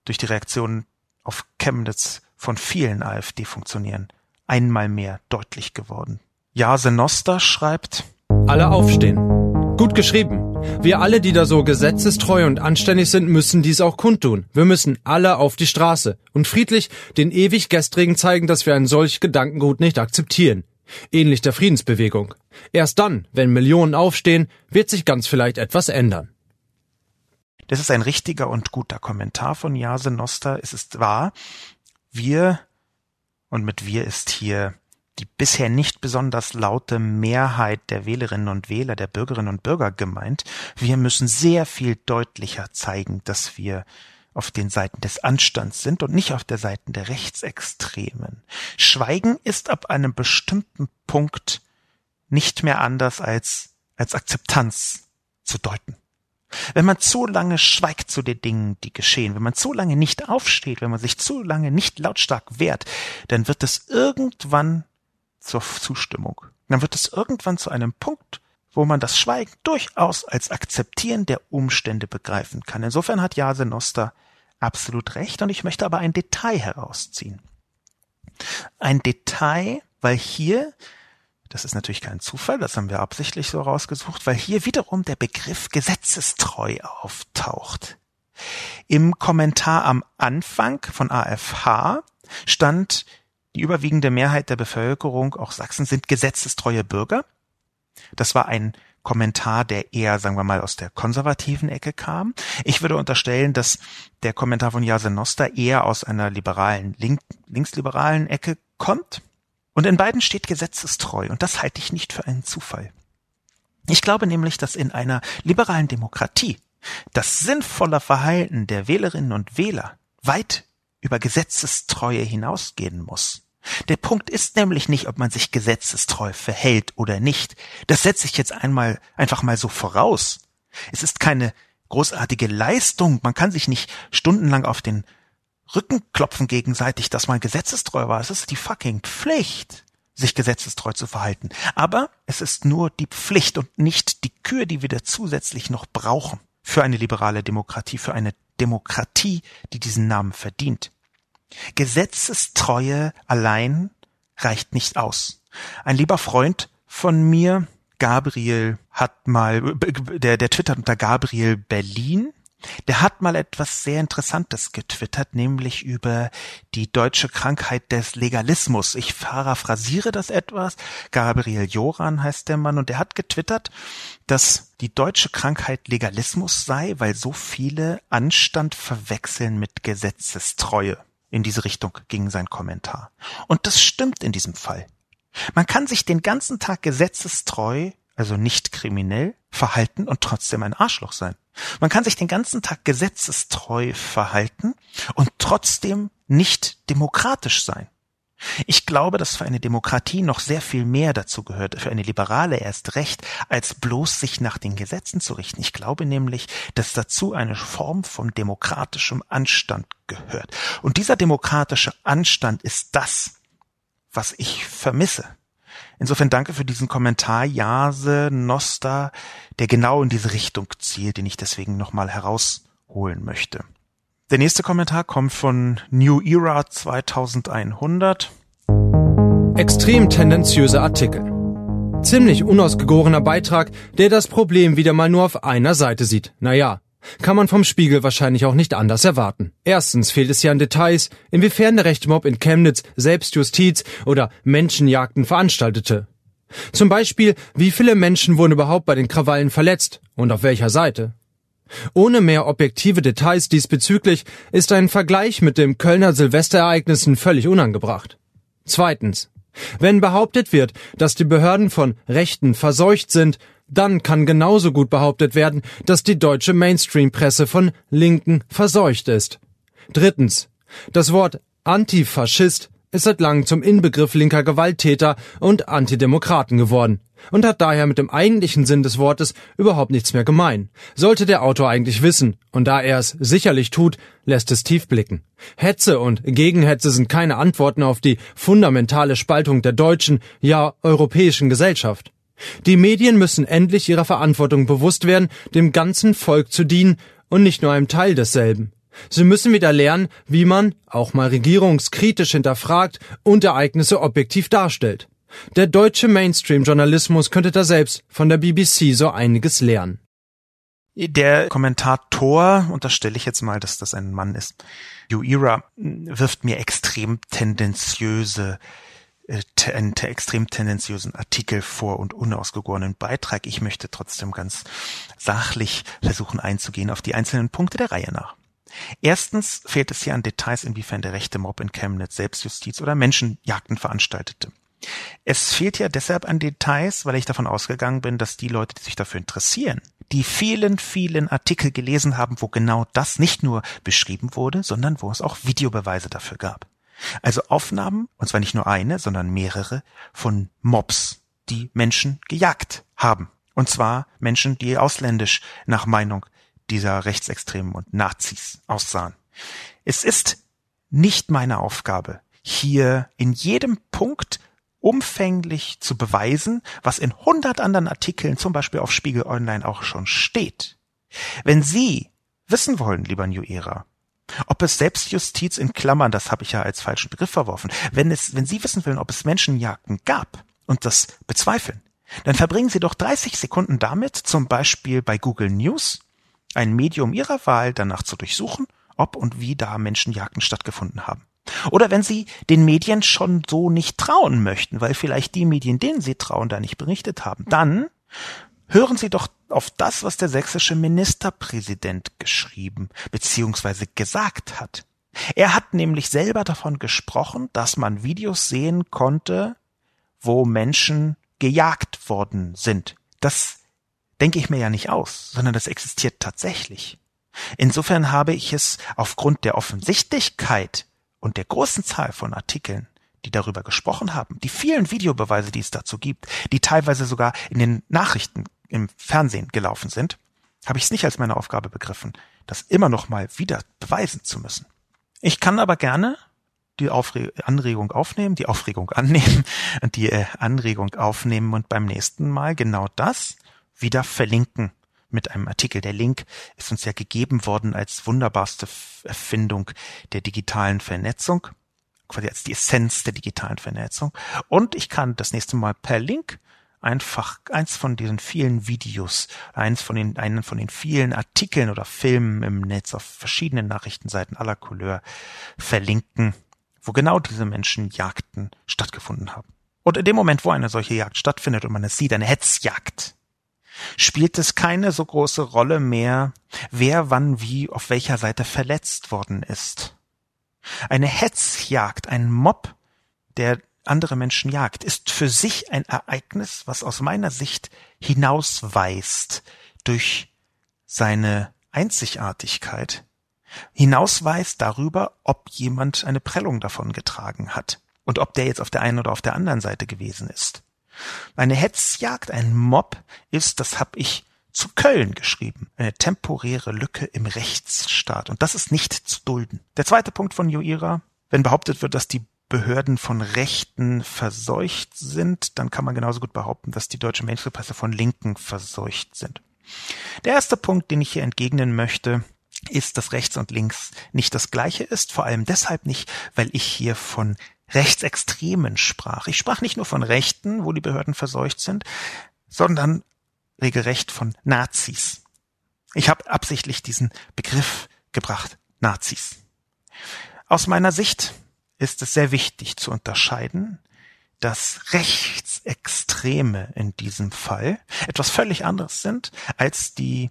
durch die Reaktionen auf Chemnitz von vielen AfD-Funktionären einmal mehr deutlich geworden. Jase Noster schreibt, alle aufstehen. Gut geschrieben. Wir alle, die da so gesetzestreu und anständig sind, müssen dies auch kundtun. Wir müssen alle auf die Straße und friedlich den ewig Gestrigen zeigen, dass wir ein solch Gedankengut nicht akzeptieren. Ähnlich der Friedensbewegung. Erst dann, wenn Millionen aufstehen, wird sich ganz vielleicht etwas ändern. Das ist ein richtiger und guter Kommentar von Jase Noster. Es ist wahr, wir, und mit wir ist hier die bisher nicht besonders laute Mehrheit der Wählerinnen und Wähler, der Bürgerinnen und Bürger gemeint, wir müssen sehr viel deutlicher zeigen, dass wir auf den Seiten des Anstands sind und nicht auf der Seite der Rechtsextremen. Schweigen ist ab einem bestimmten Punkt nicht mehr anders als als Akzeptanz zu deuten. Wenn man zu lange schweigt zu den Dingen, die geschehen, wenn man zu lange nicht aufsteht, wenn man sich zu lange nicht lautstark wehrt, dann wird es irgendwann zur Zustimmung. Dann wird es irgendwann zu einem Punkt, wo man das Schweigen durchaus als Akzeptieren der Umstände begreifen kann. Insofern hat Jase Noster absolut recht und ich möchte aber ein Detail herausziehen. Ein Detail, weil hier das ist natürlich kein Zufall, das haben wir absichtlich so rausgesucht, weil hier wiederum der Begriff gesetzestreu auftaucht. Im Kommentar am Anfang von AFH stand, die überwiegende Mehrheit der Bevölkerung, auch Sachsen, sind gesetzestreue Bürger. Das war ein Kommentar, der eher, sagen wir mal, aus der konservativen Ecke kam. Ich würde unterstellen, dass der Kommentar von Jase Noster eher aus einer liberalen, link, linksliberalen Ecke kommt. Und in beiden steht gesetzestreu, und das halte ich nicht für einen Zufall. Ich glaube nämlich, dass in einer liberalen Demokratie das sinnvolle Verhalten der Wählerinnen und Wähler weit über Gesetzestreue hinausgehen muss. Der Punkt ist nämlich nicht, ob man sich gesetzestreu verhält oder nicht. Das setze ich jetzt einmal einfach mal so voraus. Es ist keine großartige Leistung. Man kann sich nicht stundenlang auf den Rückenklopfen gegenseitig, dass man gesetzestreu war. Es ist die fucking Pflicht, sich gesetzestreu zu verhalten. Aber es ist nur die Pflicht und nicht die Kür, die wir da zusätzlich noch brauchen für eine liberale Demokratie, für eine Demokratie, die diesen Namen verdient. Gesetzestreue allein reicht nicht aus. Ein lieber Freund von mir, Gabriel, hat mal, der, der twittert unter Gabriel Berlin, der hat mal etwas sehr Interessantes getwittert, nämlich über die deutsche Krankheit des Legalismus. Ich paraphrasiere das etwas. Gabriel Joran heißt der Mann und der hat getwittert, dass die deutsche Krankheit Legalismus sei, weil so viele Anstand verwechseln mit Gesetzestreue. In diese Richtung ging sein Kommentar. Und das stimmt in diesem Fall. Man kann sich den ganzen Tag gesetzestreu, also nicht kriminell, verhalten und trotzdem ein Arschloch sein. Man kann sich den ganzen Tag gesetzestreu verhalten und trotzdem nicht demokratisch sein. Ich glaube, dass für eine Demokratie noch sehr viel mehr dazu gehört, für eine Liberale erst recht, als bloß sich nach den Gesetzen zu richten. Ich glaube nämlich, dass dazu eine Form von demokratischem Anstand gehört. Und dieser demokratische Anstand ist das, was ich vermisse. Insofern danke für diesen Kommentar, Jase Nosta, der genau in diese Richtung zielt, den ich deswegen nochmal herausholen möchte. Der nächste Kommentar kommt von New Era 2100. Extrem tendenziöse Artikel. Ziemlich unausgegorener Beitrag, der das Problem wieder mal nur auf einer Seite sieht. Naja, kann man vom Spiegel wahrscheinlich auch nicht anders erwarten. Erstens fehlt es ja an Details, inwiefern der rechte Mob in Chemnitz Selbstjustiz oder Menschenjagden veranstaltete. Zum Beispiel, wie viele Menschen wurden überhaupt bei den Krawallen verletzt und auf welcher Seite? Ohne mehr objektive Details diesbezüglich ist ein Vergleich mit dem Kölner Silvesterereignissen völlig unangebracht. Zweitens. Wenn behauptet wird, dass die Behörden von Rechten verseucht sind, dann kann genauso gut behauptet werden, dass die deutsche Mainstream-Presse von Linken verseucht ist. Drittens. Das Wort Antifaschist ist seit langem zum Inbegriff linker Gewalttäter und Antidemokraten geworden und hat daher mit dem eigentlichen Sinn des Wortes überhaupt nichts mehr gemein. Sollte der Autor eigentlich wissen, und da er es sicherlich tut, lässt es tief blicken. Hetze und Gegenhetze sind keine Antworten auf die fundamentale Spaltung der deutschen, ja europäischen Gesellschaft. Die Medien müssen endlich ihrer Verantwortung bewusst werden, dem ganzen Volk zu dienen und nicht nur einem Teil desselben. Sie müssen wieder lernen, wie man, auch mal regierungskritisch hinterfragt und Ereignisse objektiv darstellt. Der deutsche Mainstream-Journalismus könnte da selbst von der BBC so einiges lernen. Der Kommentator, unterstelle ich jetzt mal, dass das ein Mann ist, Uira, wirft mir extrem tendenziöse äh, einen extrem tendenziösen Artikel vor und unausgegorenen Beitrag. Ich möchte trotzdem ganz sachlich versuchen einzugehen auf die einzelnen Punkte der Reihe nach. Erstens fehlt es hier an Details, inwiefern der rechte Mob in Chemnitz Selbstjustiz oder Menschenjagden veranstaltete. Es fehlt ja deshalb an Details, weil ich davon ausgegangen bin, dass die Leute, die sich dafür interessieren, die vielen, vielen Artikel gelesen haben, wo genau das nicht nur beschrieben wurde, sondern wo es auch Videobeweise dafür gab. Also Aufnahmen, und zwar nicht nur eine, sondern mehrere, von Mobs, die Menschen gejagt haben. Und zwar Menschen, die ausländisch nach Meinung dieser Rechtsextremen und Nazis aussahen. Es ist nicht meine Aufgabe, hier in jedem Punkt umfänglich zu beweisen, was in hundert anderen Artikeln, zum Beispiel auf Spiegel Online auch schon steht. Wenn Sie wissen wollen, lieber New Era, ob es Selbstjustiz in Klammern, das habe ich ja als falschen Begriff verworfen, wenn es, wenn Sie wissen wollen, ob es Menschenjagden gab und das bezweifeln, dann verbringen Sie doch 30 Sekunden damit, zum Beispiel bei Google News ein Medium Ihrer Wahl danach zu durchsuchen, ob und wie da Menschenjagden stattgefunden haben. Oder wenn Sie den Medien schon so nicht trauen möchten, weil vielleicht die Medien, denen Sie trauen, da nicht berichtet haben, dann hören Sie doch auf das, was der sächsische Ministerpräsident geschrieben bzw. gesagt hat. Er hat nämlich selber davon gesprochen, dass man Videos sehen konnte, wo Menschen gejagt worden sind. Das denke ich mir ja nicht aus, sondern das existiert tatsächlich. Insofern habe ich es aufgrund der Offensichtlichkeit und der großen Zahl von Artikeln, die darüber gesprochen haben, die vielen Videobeweise, die es dazu gibt, die teilweise sogar in den Nachrichten im Fernsehen gelaufen sind, habe ich es nicht als meine Aufgabe begriffen, das immer noch mal wieder beweisen zu müssen. Ich kann aber gerne die Aufre Anregung aufnehmen, die Aufregung annehmen und die äh, Anregung aufnehmen und beim nächsten Mal genau das wieder verlinken mit einem Artikel. Der Link ist uns ja gegeben worden als wunderbarste Erfindung der digitalen Vernetzung, quasi als die Essenz der digitalen Vernetzung. Und ich kann das nächste Mal per Link einfach eins von diesen vielen Videos, eins von den, einen von den vielen Artikeln oder Filmen im Netz auf verschiedenen Nachrichtenseiten aller Couleur verlinken, wo genau diese Menschenjagden stattgefunden haben. Und in dem Moment, wo eine solche Jagd stattfindet und man es sieht, eine Hetzjagd, spielt es keine so große Rolle mehr, wer wann wie auf welcher Seite verletzt worden ist. Eine Hetzjagd, ein Mob, der andere Menschen jagt, ist für sich ein Ereignis, was aus meiner Sicht hinausweist durch seine Einzigartigkeit, hinausweist darüber, ob jemand eine Prellung davon getragen hat. Und ob der jetzt auf der einen oder auf der anderen Seite gewesen ist. Eine Hetzjagd, ein Mob ist, das habe ich zu Köln geschrieben, eine temporäre Lücke im Rechtsstaat. Und das ist nicht zu dulden. Der zweite Punkt von Joira, wenn behauptet wird, dass die Behörden von Rechten verseucht sind, dann kann man genauso gut behaupten, dass die deutsche Mainstream-Presse von Linken verseucht sind. Der erste Punkt, den ich hier entgegnen möchte, ist, dass rechts und links nicht das gleiche ist, vor allem deshalb nicht, weil ich hier von Rechtsextremen sprach. Ich sprach nicht nur von Rechten, wo die Behörden verseucht sind, sondern regelrecht von Nazis. Ich habe absichtlich diesen Begriff gebracht, Nazis. Aus meiner Sicht ist es sehr wichtig zu unterscheiden, dass Rechtsextreme in diesem Fall etwas völlig anderes sind als die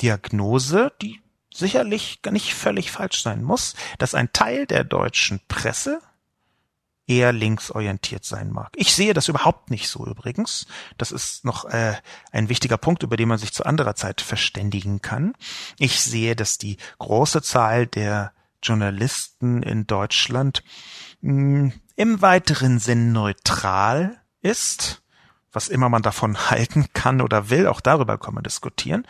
Diagnose, die sicherlich gar nicht völlig falsch sein muss, dass ein Teil der deutschen Presse eher linksorientiert sein mag. Ich sehe das überhaupt nicht so übrigens. Das ist noch äh, ein wichtiger Punkt, über den man sich zu anderer Zeit verständigen kann. Ich sehe, dass die große Zahl der Journalisten in Deutschland mh, hm, im weiteren Sinn neutral ist, was immer man davon halten kann oder will, auch darüber kann man diskutieren.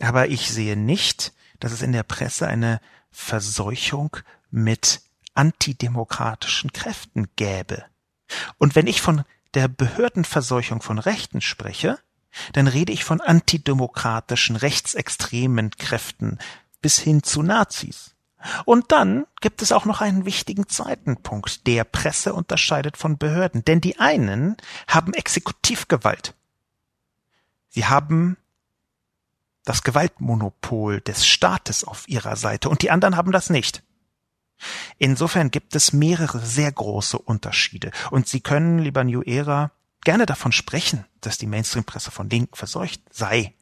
Aber ich sehe nicht, dass es in der Presse eine Verseuchung mit antidemokratischen Kräften gäbe. Und wenn ich von der Behördenverseuchung von Rechten spreche, dann rede ich von antidemokratischen, rechtsextremen Kräften bis hin zu Nazis. Und dann gibt es auch noch einen wichtigen zweiten Punkt, der Presse unterscheidet von Behörden. Denn die einen haben Exekutivgewalt. Sie haben das Gewaltmonopol des Staates auf ihrer Seite und die anderen haben das nicht. Insofern gibt es mehrere sehr große Unterschiede. Und Sie können, lieber New Era, gerne davon sprechen, dass die Mainstream-Presse von Linken verseucht sei.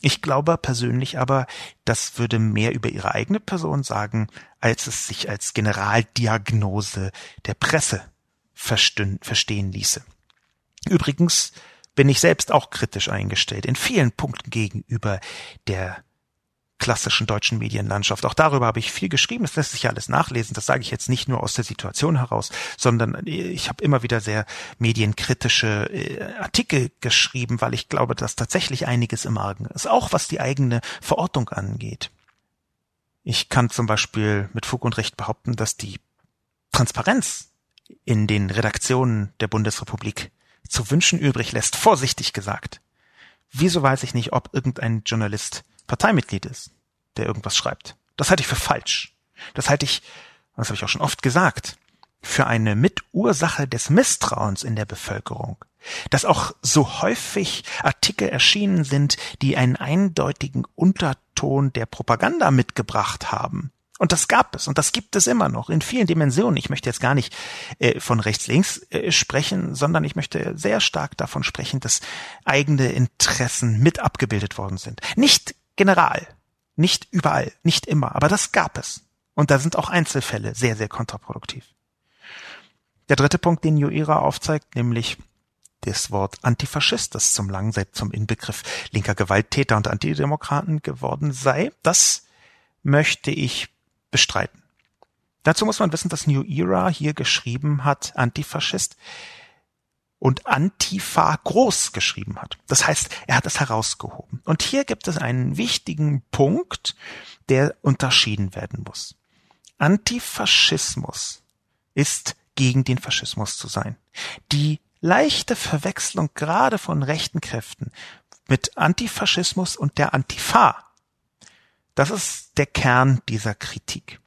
Ich glaube persönlich aber, das würde mehr über ihre eigene Person sagen, als es sich als Generaldiagnose der Presse verstehen ließe. Übrigens bin ich selbst auch kritisch eingestellt, in vielen Punkten gegenüber der klassischen deutschen Medienlandschaft. Auch darüber habe ich viel geschrieben. Das lässt sich ja alles nachlesen. Das sage ich jetzt nicht nur aus der Situation heraus, sondern ich habe immer wieder sehr medienkritische äh, Artikel geschrieben, weil ich glaube, dass tatsächlich einiges im Argen ist, auch was die eigene Verortung angeht. Ich kann zum Beispiel mit Fug und Recht behaupten, dass die Transparenz in den Redaktionen der Bundesrepublik zu wünschen übrig lässt, vorsichtig gesagt. Wieso weiß ich nicht, ob irgendein Journalist Parteimitglied ist, der irgendwas schreibt. Das halte ich für falsch. Das halte ich, das habe ich auch schon oft gesagt, für eine Mitursache des Misstrauens in der Bevölkerung. Dass auch so häufig Artikel erschienen sind, die einen eindeutigen Unterton der Propaganda mitgebracht haben. Und das gab es und das gibt es immer noch in vielen Dimensionen. Ich möchte jetzt gar nicht äh, von rechts-links äh, sprechen, sondern ich möchte sehr stark davon sprechen, dass eigene Interessen mit abgebildet worden sind. Nicht general. Nicht überall, nicht immer, aber das gab es. Und da sind auch Einzelfälle sehr, sehr kontraproduktiv. Der dritte Punkt, den Joira aufzeigt, nämlich das Wort Antifaschist, das zum langen Zeit zum Inbegriff linker Gewalttäter und Antidemokraten geworden sei, das möchte ich bestreiten. Dazu muss man wissen, dass New Era hier geschrieben hat, Antifaschist, und Antifa groß geschrieben hat. Das heißt, er hat es herausgehoben. Und hier gibt es einen wichtigen Punkt, der unterschieden werden muss. Antifaschismus ist gegen den Faschismus zu sein. Die leichte Verwechslung gerade von rechten Kräften mit Antifaschismus und der Antifa, das ist der Kern dieser Kritik.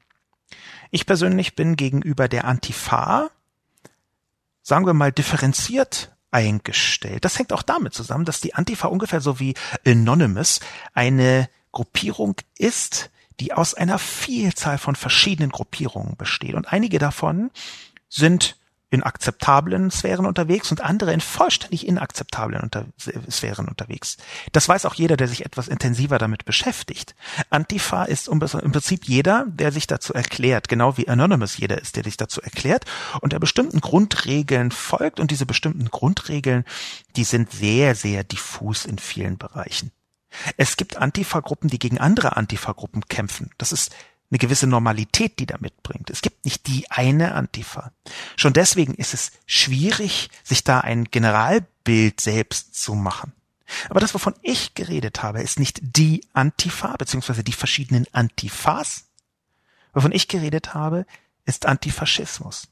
Ich persönlich bin gegenüber der Antifa sagen wir mal, differenziert eingestellt. Das hängt auch damit zusammen, dass die Antifa ungefähr so wie Anonymous eine Gruppierung ist, die aus einer Vielzahl von verschiedenen Gruppierungen besteht. Und einige davon sind in akzeptablen Sphären unterwegs und andere in vollständig inakzeptablen unter Sphären unterwegs. Das weiß auch jeder, der sich etwas intensiver damit beschäftigt. Antifa ist im Prinzip jeder, der sich dazu erklärt, genau wie Anonymous jeder ist, der sich dazu erklärt und der bestimmten Grundregeln folgt und diese bestimmten Grundregeln, die sind sehr, sehr diffus in vielen Bereichen. Es gibt Antifa-Gruppen, die gegen andere Antifa-Gruppen kämpfen. Das ist eine gewisse Normalität, die da mitbringt. Es gibt nicht die eine Antifa. Schon deswegen ist es schwierig, sich da ein Generalbild selbst zu machen. Aber das, wovon ich geredet habe, ist nicht die Antifa, beziehungsweise die verschiedenen Antifas. Wovon ich geredet habe, ist Antifaschismus.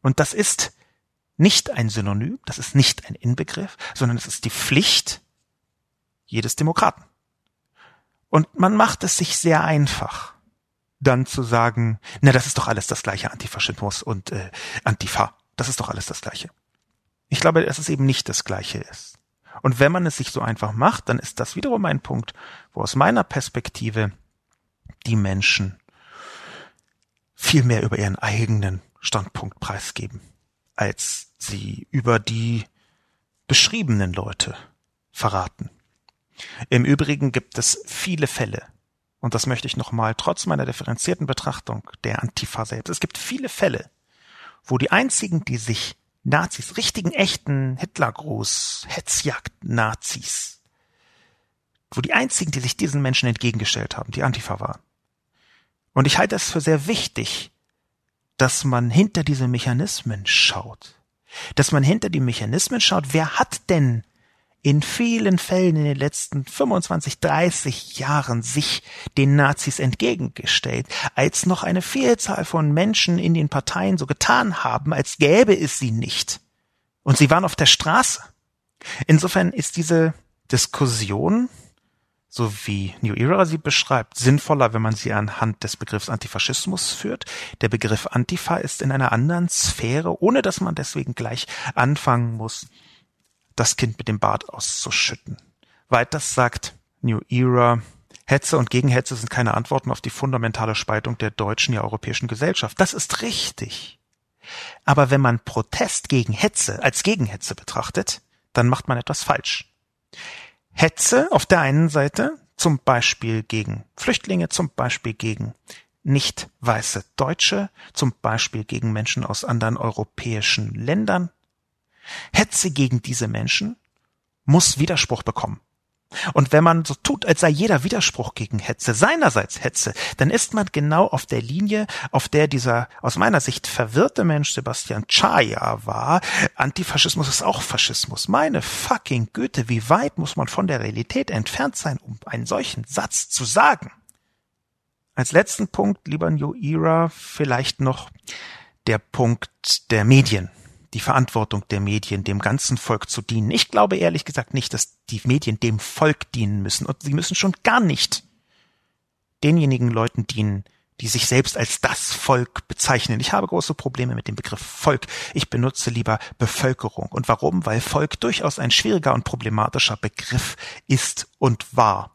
Und das ist nicht ein Synonym, das ist nicht ein Inbegriff, sondern es ist die Pflicht jedes Demokraten. Und man macht es sich sehr einfach dann zu sagen, na, das ist doch alles das gleiche Antifaschismus und äh, Antifa. Das ist doch alles das gleiche. Ich glaube, dass es eben nicht das gleiche ist. Und wenn man es sich so einfach macht, dann ist das wiederum ein Punkt, wo aus meiner Perspektive die Menschen viel mehr über ihren eigenen Standpunkt preisgeben, als sie über die beschriebenen Leute verraten. Im Übrigen gibt es viele Fälle, und das möchte ich nochmal trotz meiner differenzierten Betrachtung der Antifa selbst, es gibt viele Fälle, wo die einzigen, die sich Nazis, richtigen, echten Hitlergruß, Hetzjagd-Nazis, wo die einzigen, die sich diesen Menschen entgegengestellt haben, die Antifa waren. Und ich halte es für sehr wichtig, dass man hinter diese Mechanismen schaut. Dass man hinter die Mechanismen schaut, wer hat denn in vielen Fällen in den letzten 25, 30 Jahren sich den Nazis entgegengestellt, als noch eine Vielzahl von Menschen in den Parteien so getan haben, als gäbe es sie nicht. Und sie waren auf der Straße. Insofern ist diese Diskussion, so wie New Era sie beschreibt, sinnvoller, wenn man sie anhand des Begriffs Antifaschismus führt. Der Begriff Antifa ist in einer anderen Sphäre, ohne dass man deswegen gleich anfangen muss, das Kind mit dem Bart auszuschütten. Weiters sagt New Era, Hetze und Gegenhetze sind keine Antworten auf die fundamentale Spaltung der deutschen, ja europäischen Gesellschaft. Das ist richtig. Aber wenn man Protest gegen Hetze als Gegenhetze betrachtet, dann macht man etwas falsch. Hetze auf der einen Seite, zum Beispiel gegen Flüchtlinge, zum Beispiel gegen nicht weiße Deutsche, zum Beispiel gegen Menschen aus anderen europäischen Ländern, Hetze gegen diese Menschen muss Widerspruch bekommen. Und wenn man so tut, als sei jeder Widerspruch gegen Hetze seinerseits Hetze, dann ist man genau auf der Linie, auf der dieser aus meiner Sicht verwirrte Mensch Sebastian Chaya war. Antifaschismus ist auch Faschismus. Meine fucking Güte, wie weit muss man von der Realität entfernt sein, um einen solchen Satz zu sagen? Als letzten Punkt, lieber New Era, vielleicht noch der Punkt der Medien die Verantwortung der Medien, dem ganzen Volk zu dienen. Ich glaube ehrlich gesagt nicht, dass die Medien dem Volk dienen müssen und sie müssen schon gar nicht denjenigen Leuten dienen, die sich selbst als das Volk bezeichnen. Ich habe große Probleme mit dem Begriff Volk. Ich benutze lieber Bevölkerung. Und warum? Weil Volk durchaus ein schwieriger und problematischer Begriff ist und war.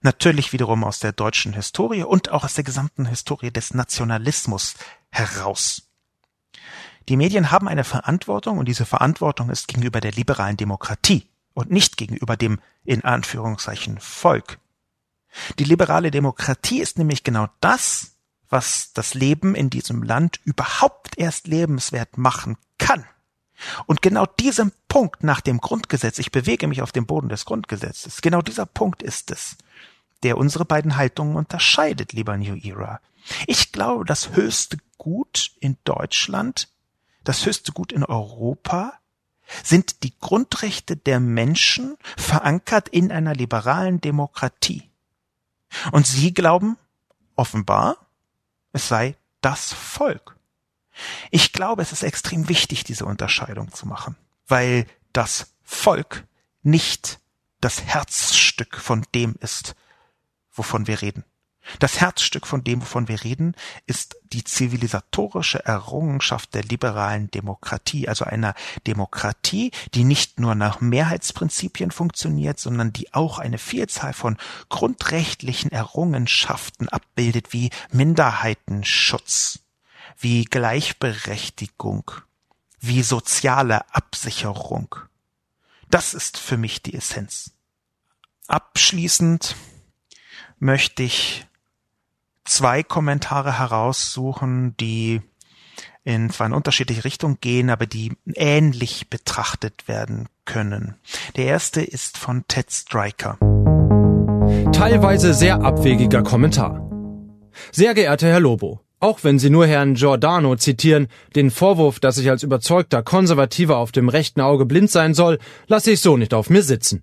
Natürlich wiederum aus der deutschen Historie und auch aus der gesamten Historie des Nationalismus heraus. Die Medien haben eine Verantwortung und diese Verantwortung ist gegenüber der liberalen Demokratie und nicht gegenüber dem in Anführungszeichen Volk. Die liberale Demokratie ist nämlich genau das, was das Leben in diesem Land überhaupt erst lebenswert machen kann. Und genau diesem Punkt nach dem Grundgesetz, ich bewege mich auf dem Boden des Grundgesetzes, genau dieser Punkt ist es, der unsere beiden Haltungen unterscheidet, lieber New Era. Ich glaube, das höchste Gut in Deutschland das höchste Gut in Europa? Sind die Grundrechte der Menschen verankert in einer liberalen Demokratie? Und Sie glauben, offenbar, es sei das Volk. Ich glaube, es ist extrem wichtig, diese Unterscheidung zu machen, weil das Volk nicht das Herzstück von dem ist, wovon wir reden. Das Herzstück von dem, wovon wir reden, ist die zivilisatorische Errungenschaft der liberalen Demokratie, also einer Demokratie, die nicht nur nach Mehrheitsprinzipien funktioniert, sondern die auch eine Vielzahl von grundrechtlichen Errungenschaften abbildet, wie Minderheitenschutz, wie Gleichberechtigung, wie soziale Absicherung. Das ist für mich die Essenz. Abschließend möchte ich zwei Kommentare heraussuchen, die in zwar in unterschiedliche Richtungen gehen, aber die ähnlich betrachtet werden können. Der erste ist von Ted Striker. Teilweise sehr abwegiger Kommentar. Sehr geehrter Herr Lobo, auch wenn Sie nur Herrn Giordano zitieren, den Vorwurf, dass ich als überzeugter Konservativer auf dem rechten Auge blind sein soll, lasse ich so nicht auf mir sitzen.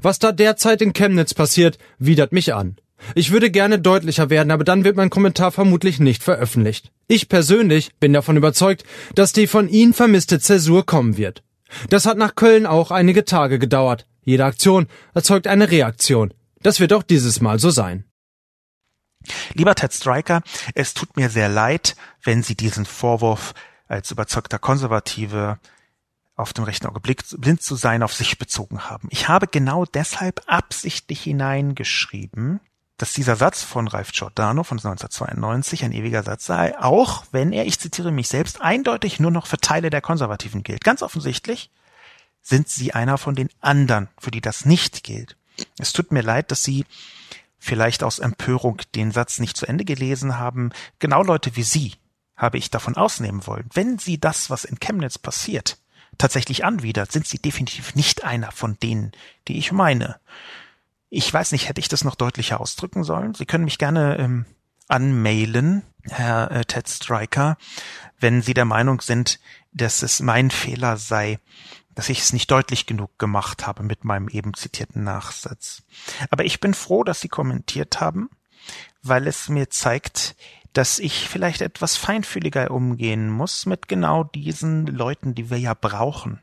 Was da derzeit in Chemnitz passiert, widert mich an. Ich würde gerne deutlicher werden, aber dann wird mein Kommentar vermutlich nicht veröffentlicht. Ich persönlich bin davon überzeugt, dass die von Ihnen vermisste Zäsur kommen wird. Das hat nach Köln auch einige Tage gedauert. Jede Aktion erzeugt eine Reaktion. Das wird auch dieses Mal so sein. Lieber Ted Striker, es tut mir sehr leid, wenn Sie diesen Vorwurf als überzeugter Konservative auf dem rechten Auge blind zu sein auf sich bezogen haben. Ich habe genau deshalb absichtlich hineingeschrieben, dass dieser Satz von Ralph Giordano von 1992 ein ewiger Satz sei, auch wenn er, ich zitiere mich selbst, eindeutig nur noch für Teile der Konservativen gilt. Ganz offensichtlich sind sie einer von den anderen, für die das nicht gilt. Es tut mir leid, dass Sie vielleicht aus Empörung den Satz nicht zu Ende gelesen haben. Genau Leute wie Sie habe ich davon ausnehmen wollen. Wenn Sie das, was in Chemnitz passiert, tatsächlich anwidert, sind Sie definitiv nicht einer von denen, die ich meine. Ich weiß nicht, hätte ich das noch deutlicher ausdrücken sollen? Sie können mich gerne ähm, anmailen, Herr äh, Ted Striker, wenn Sie der Meinung sind, dass es mein Fehler sei, dass ich es nicht deutlich genug gemacht habe mit meinem eben zitierten Nachsatz. Aber ich bin froh, dass Sie kommentiert haben, weil es mir zeigt, dass ich vielleicht etwas feinfühliger umgehen muss mit genau diesen Leuten, die wir ja brauchen.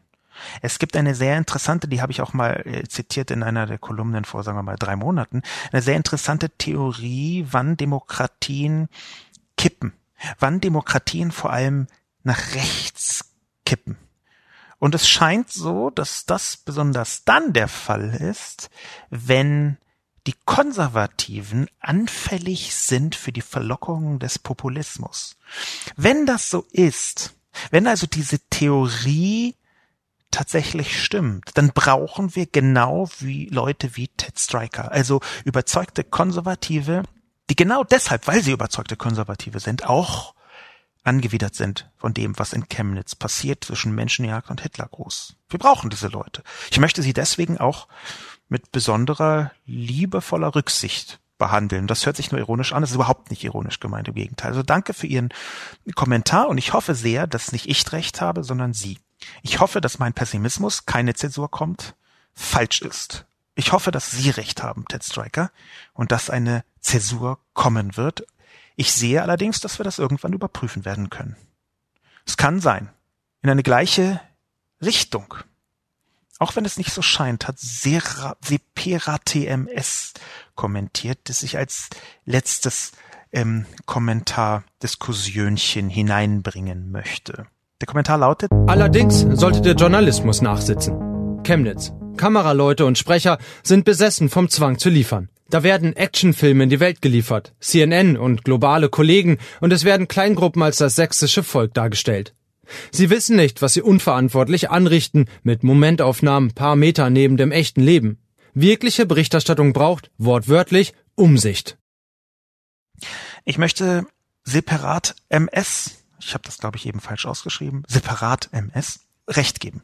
Es gibt eine sehr interessante, die habe ich auch mal äh, zitiert in einer der Kolumnen vor, sagen wir mal, drei Monaten, eine sehr interessante Theorie, wann Demokratien kippen, wann Demokratien vor allem nach rechts kippen. Und es scheint so, dass das besonders dann der Fall ist, wenn die Konservativen anfällig sind für die Verlockungen des Populismus. Wenn das so ist, wenn also diese Theorie tatsächlich stimmt, dann brauchen wir genau wie Leute wie Ted Striker, also überzeugte Konservative, die genau deshalb, weil sie überzeugte Konservative sind, auch angewidert sind von dem, was in Chemnitz passiert zwischen Menschenjagd und Hitlergruß. Wir brauchen diese Leute. Ich möchte sie deswegen auch mit besonderer liebevoller Rücksicht behandeln. Das hört sich nur ironisch an, das ist überhaupt nicht ironisch gemeint, im Gegenteil. Also danke für Ihren Kommentar und ich hoffe sehr, dass nicht ich recht habe, sondern Sie. Ich hoffe, dass mein Pessimismus, keine Zäsur kommt, falsch ist. Ich hoffe, dass Sie recht haben, Ted Striker, und dass eine Zäsur kommen wird, ich sehe allerdings, dass wir das irgendwann überprüfen werden können. Es kann sein. In eine gleiche Richtung. Auch wenn es nicht so scheint, hat Sepera TMS kommentiert, das ich als letztes ähm, Kommentar Diskussionchen hineinbringen möchte. Der Kommentar lautet Allerdings sollte der Journalismus nachsitzen. Chemnitz. Kameraleute und Sprecher sind besessen vom Zwang zu liefern. Da werden Actionfilme in die Welt geliefert, CNN und globale Kollegen, und es werden Kleingruppen als das sächsische Volk dargestellt. Sie wissen nicht, was sie unverantwortlich anrichten, mit Momentaufnahmen paar Meter neben dem echten Leben. Wirkliche Berichterstattung braucht, wortwörtlich, Umsicht. Ich möchte separat MS, ich habe das glaube ich eben falsch ausgeschrieben, separat MS, Recht geben.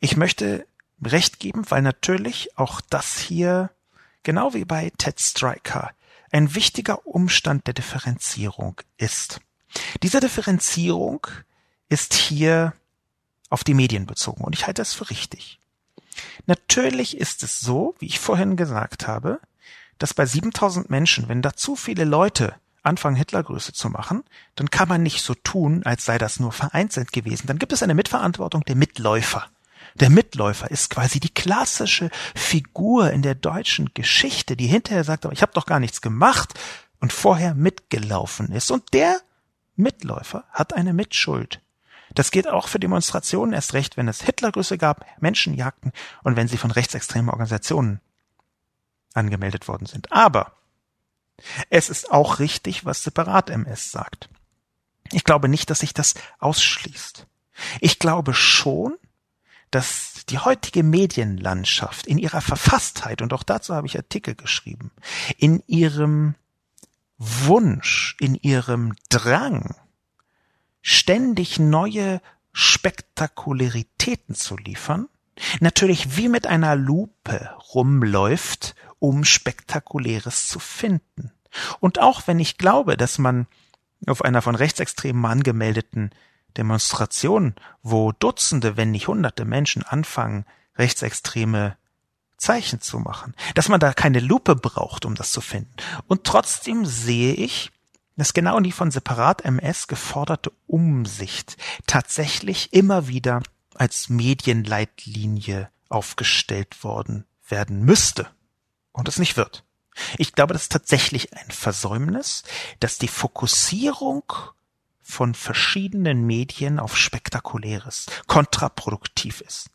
Ich möchte Recht geben, weil natürlich auch das hier genau wie bei Ted Striker, ein wichtiger Umstand der Differenzierung ist. Diese Differenzierung ist hier auf die Medien bezogen und ich halte das für richtig. Natürlich ist es so, wie ich vorhin gesagt habe, dass bei 7000 Menschen, wenn da zu viele Leute anfangen, Hitlergröße zu machen, dann kann man nicht so tun, als sei das nur vereinzelt gewesen. Dann gibt es eine Mitverantwortung der Mitläufer. Der Mitläufer ist quasi die klassische Figur in der deutschen Geschichte, die hinterher sagt, aber ich habe doch gar nichts gemacht und vorher mitgelaufen ist. Und der Mitläufer hat eine Mitschuld. Das geht auch für Demonstrationen erst recht, wenn es Hitlergrüße gab, Menschenjagden und wenn sie von rechtsextremen Organisationen angemeldet worden sind. Aber es ist auch richtig, was Separat MS sagt. Ich glaube nicht, dass sich das ausschließt. Ich glaube schon, dass die heutige Medienlandschaft in ihrer Verfasstheit, und auch dazu habe ich Artikel geschrieben, in ihrem Wunsch, in ihrem Drang, ständig neue Spektakularitäten zu liefern, natürlich wie mit einer Lupe rumläuft, um Spektakuläres zu finden. Und auch wenn ich glaube, dass man auf einer von Rechtsextremen angemeldeten Demonstration, wo Dutzende, wenn nicht Hunderte Menschen anfangen, rechtsextreme Zeichen zu machen, dass man da keine Lupe braucht, um das zu finden. Und trotzdem sehe ich, dass genau die von Separat MS geforderte Umsicht tatsächlich immer wieder als Medienleitlinie aufgestellt worden werden müsste und es nicht wird. Ich glaube, das ist tatsächlich ein Versäumnis, dass die Fokussierung von verschiedenen Medien auf Spektakuläres kontraproduktiv ist.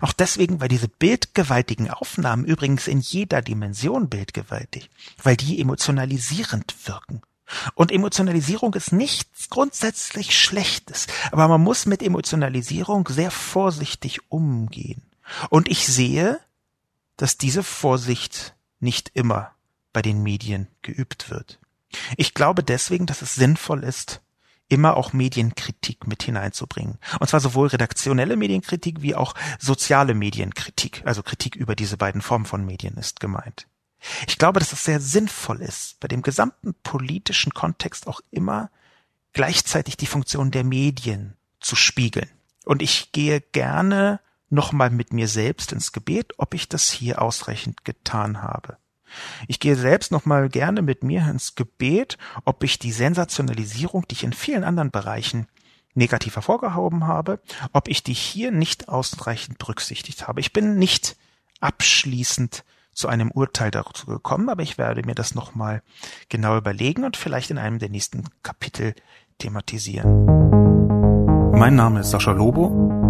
Auch deswegen, weil diese bildgewaltigen Aufnahmen übrigens in jeder Dimension bildgewaltig, weil die emotionalisierend wirken. Und Emotionalisierung ist nichts grundsätzlich Schlechtes, aber man muss mit Emotionalisierung sehr vorsichtig umgehen. Und ich sehe, dass diese Vorsicht nicht immer bei den Medien geübt wird. Ich glaube deswegen, dass es sinnvoll ist, immer auch Medienkritik mit hineinzubringen. Und zwar sowohl redaktionelle Medienkritik wie auch soziale Medienkritik, also Kritik über diese beiden Formen von Medien ist gemeint. Ich glaube, dass es sehr sinnvoll ist, bei dem gesamten politischen Kontext auch immer gleichzeitig die Funktion der Medien zu spiegeln. Und ich gehe gerne nochmal mit mir selbst ins Gebet, ob ich das hier ausreichend getan habe. Ich gehe selbst noch mal gerne mit mir ins Gebet, ob ich die Sensationalisierung, die ich in vielen anderen Bereichen negativ hervorgehoben habe, ob ich die hier nicht ausreichend berücksichtigt habe. Ich bin nicht abschließend zu einem Urteil dazu gekommen, aber ich werde mir das noch mal genau überlegen und vielleicht in einem der nächsten Kapitel thematisieren. Mein Name ist Sascha Lobo.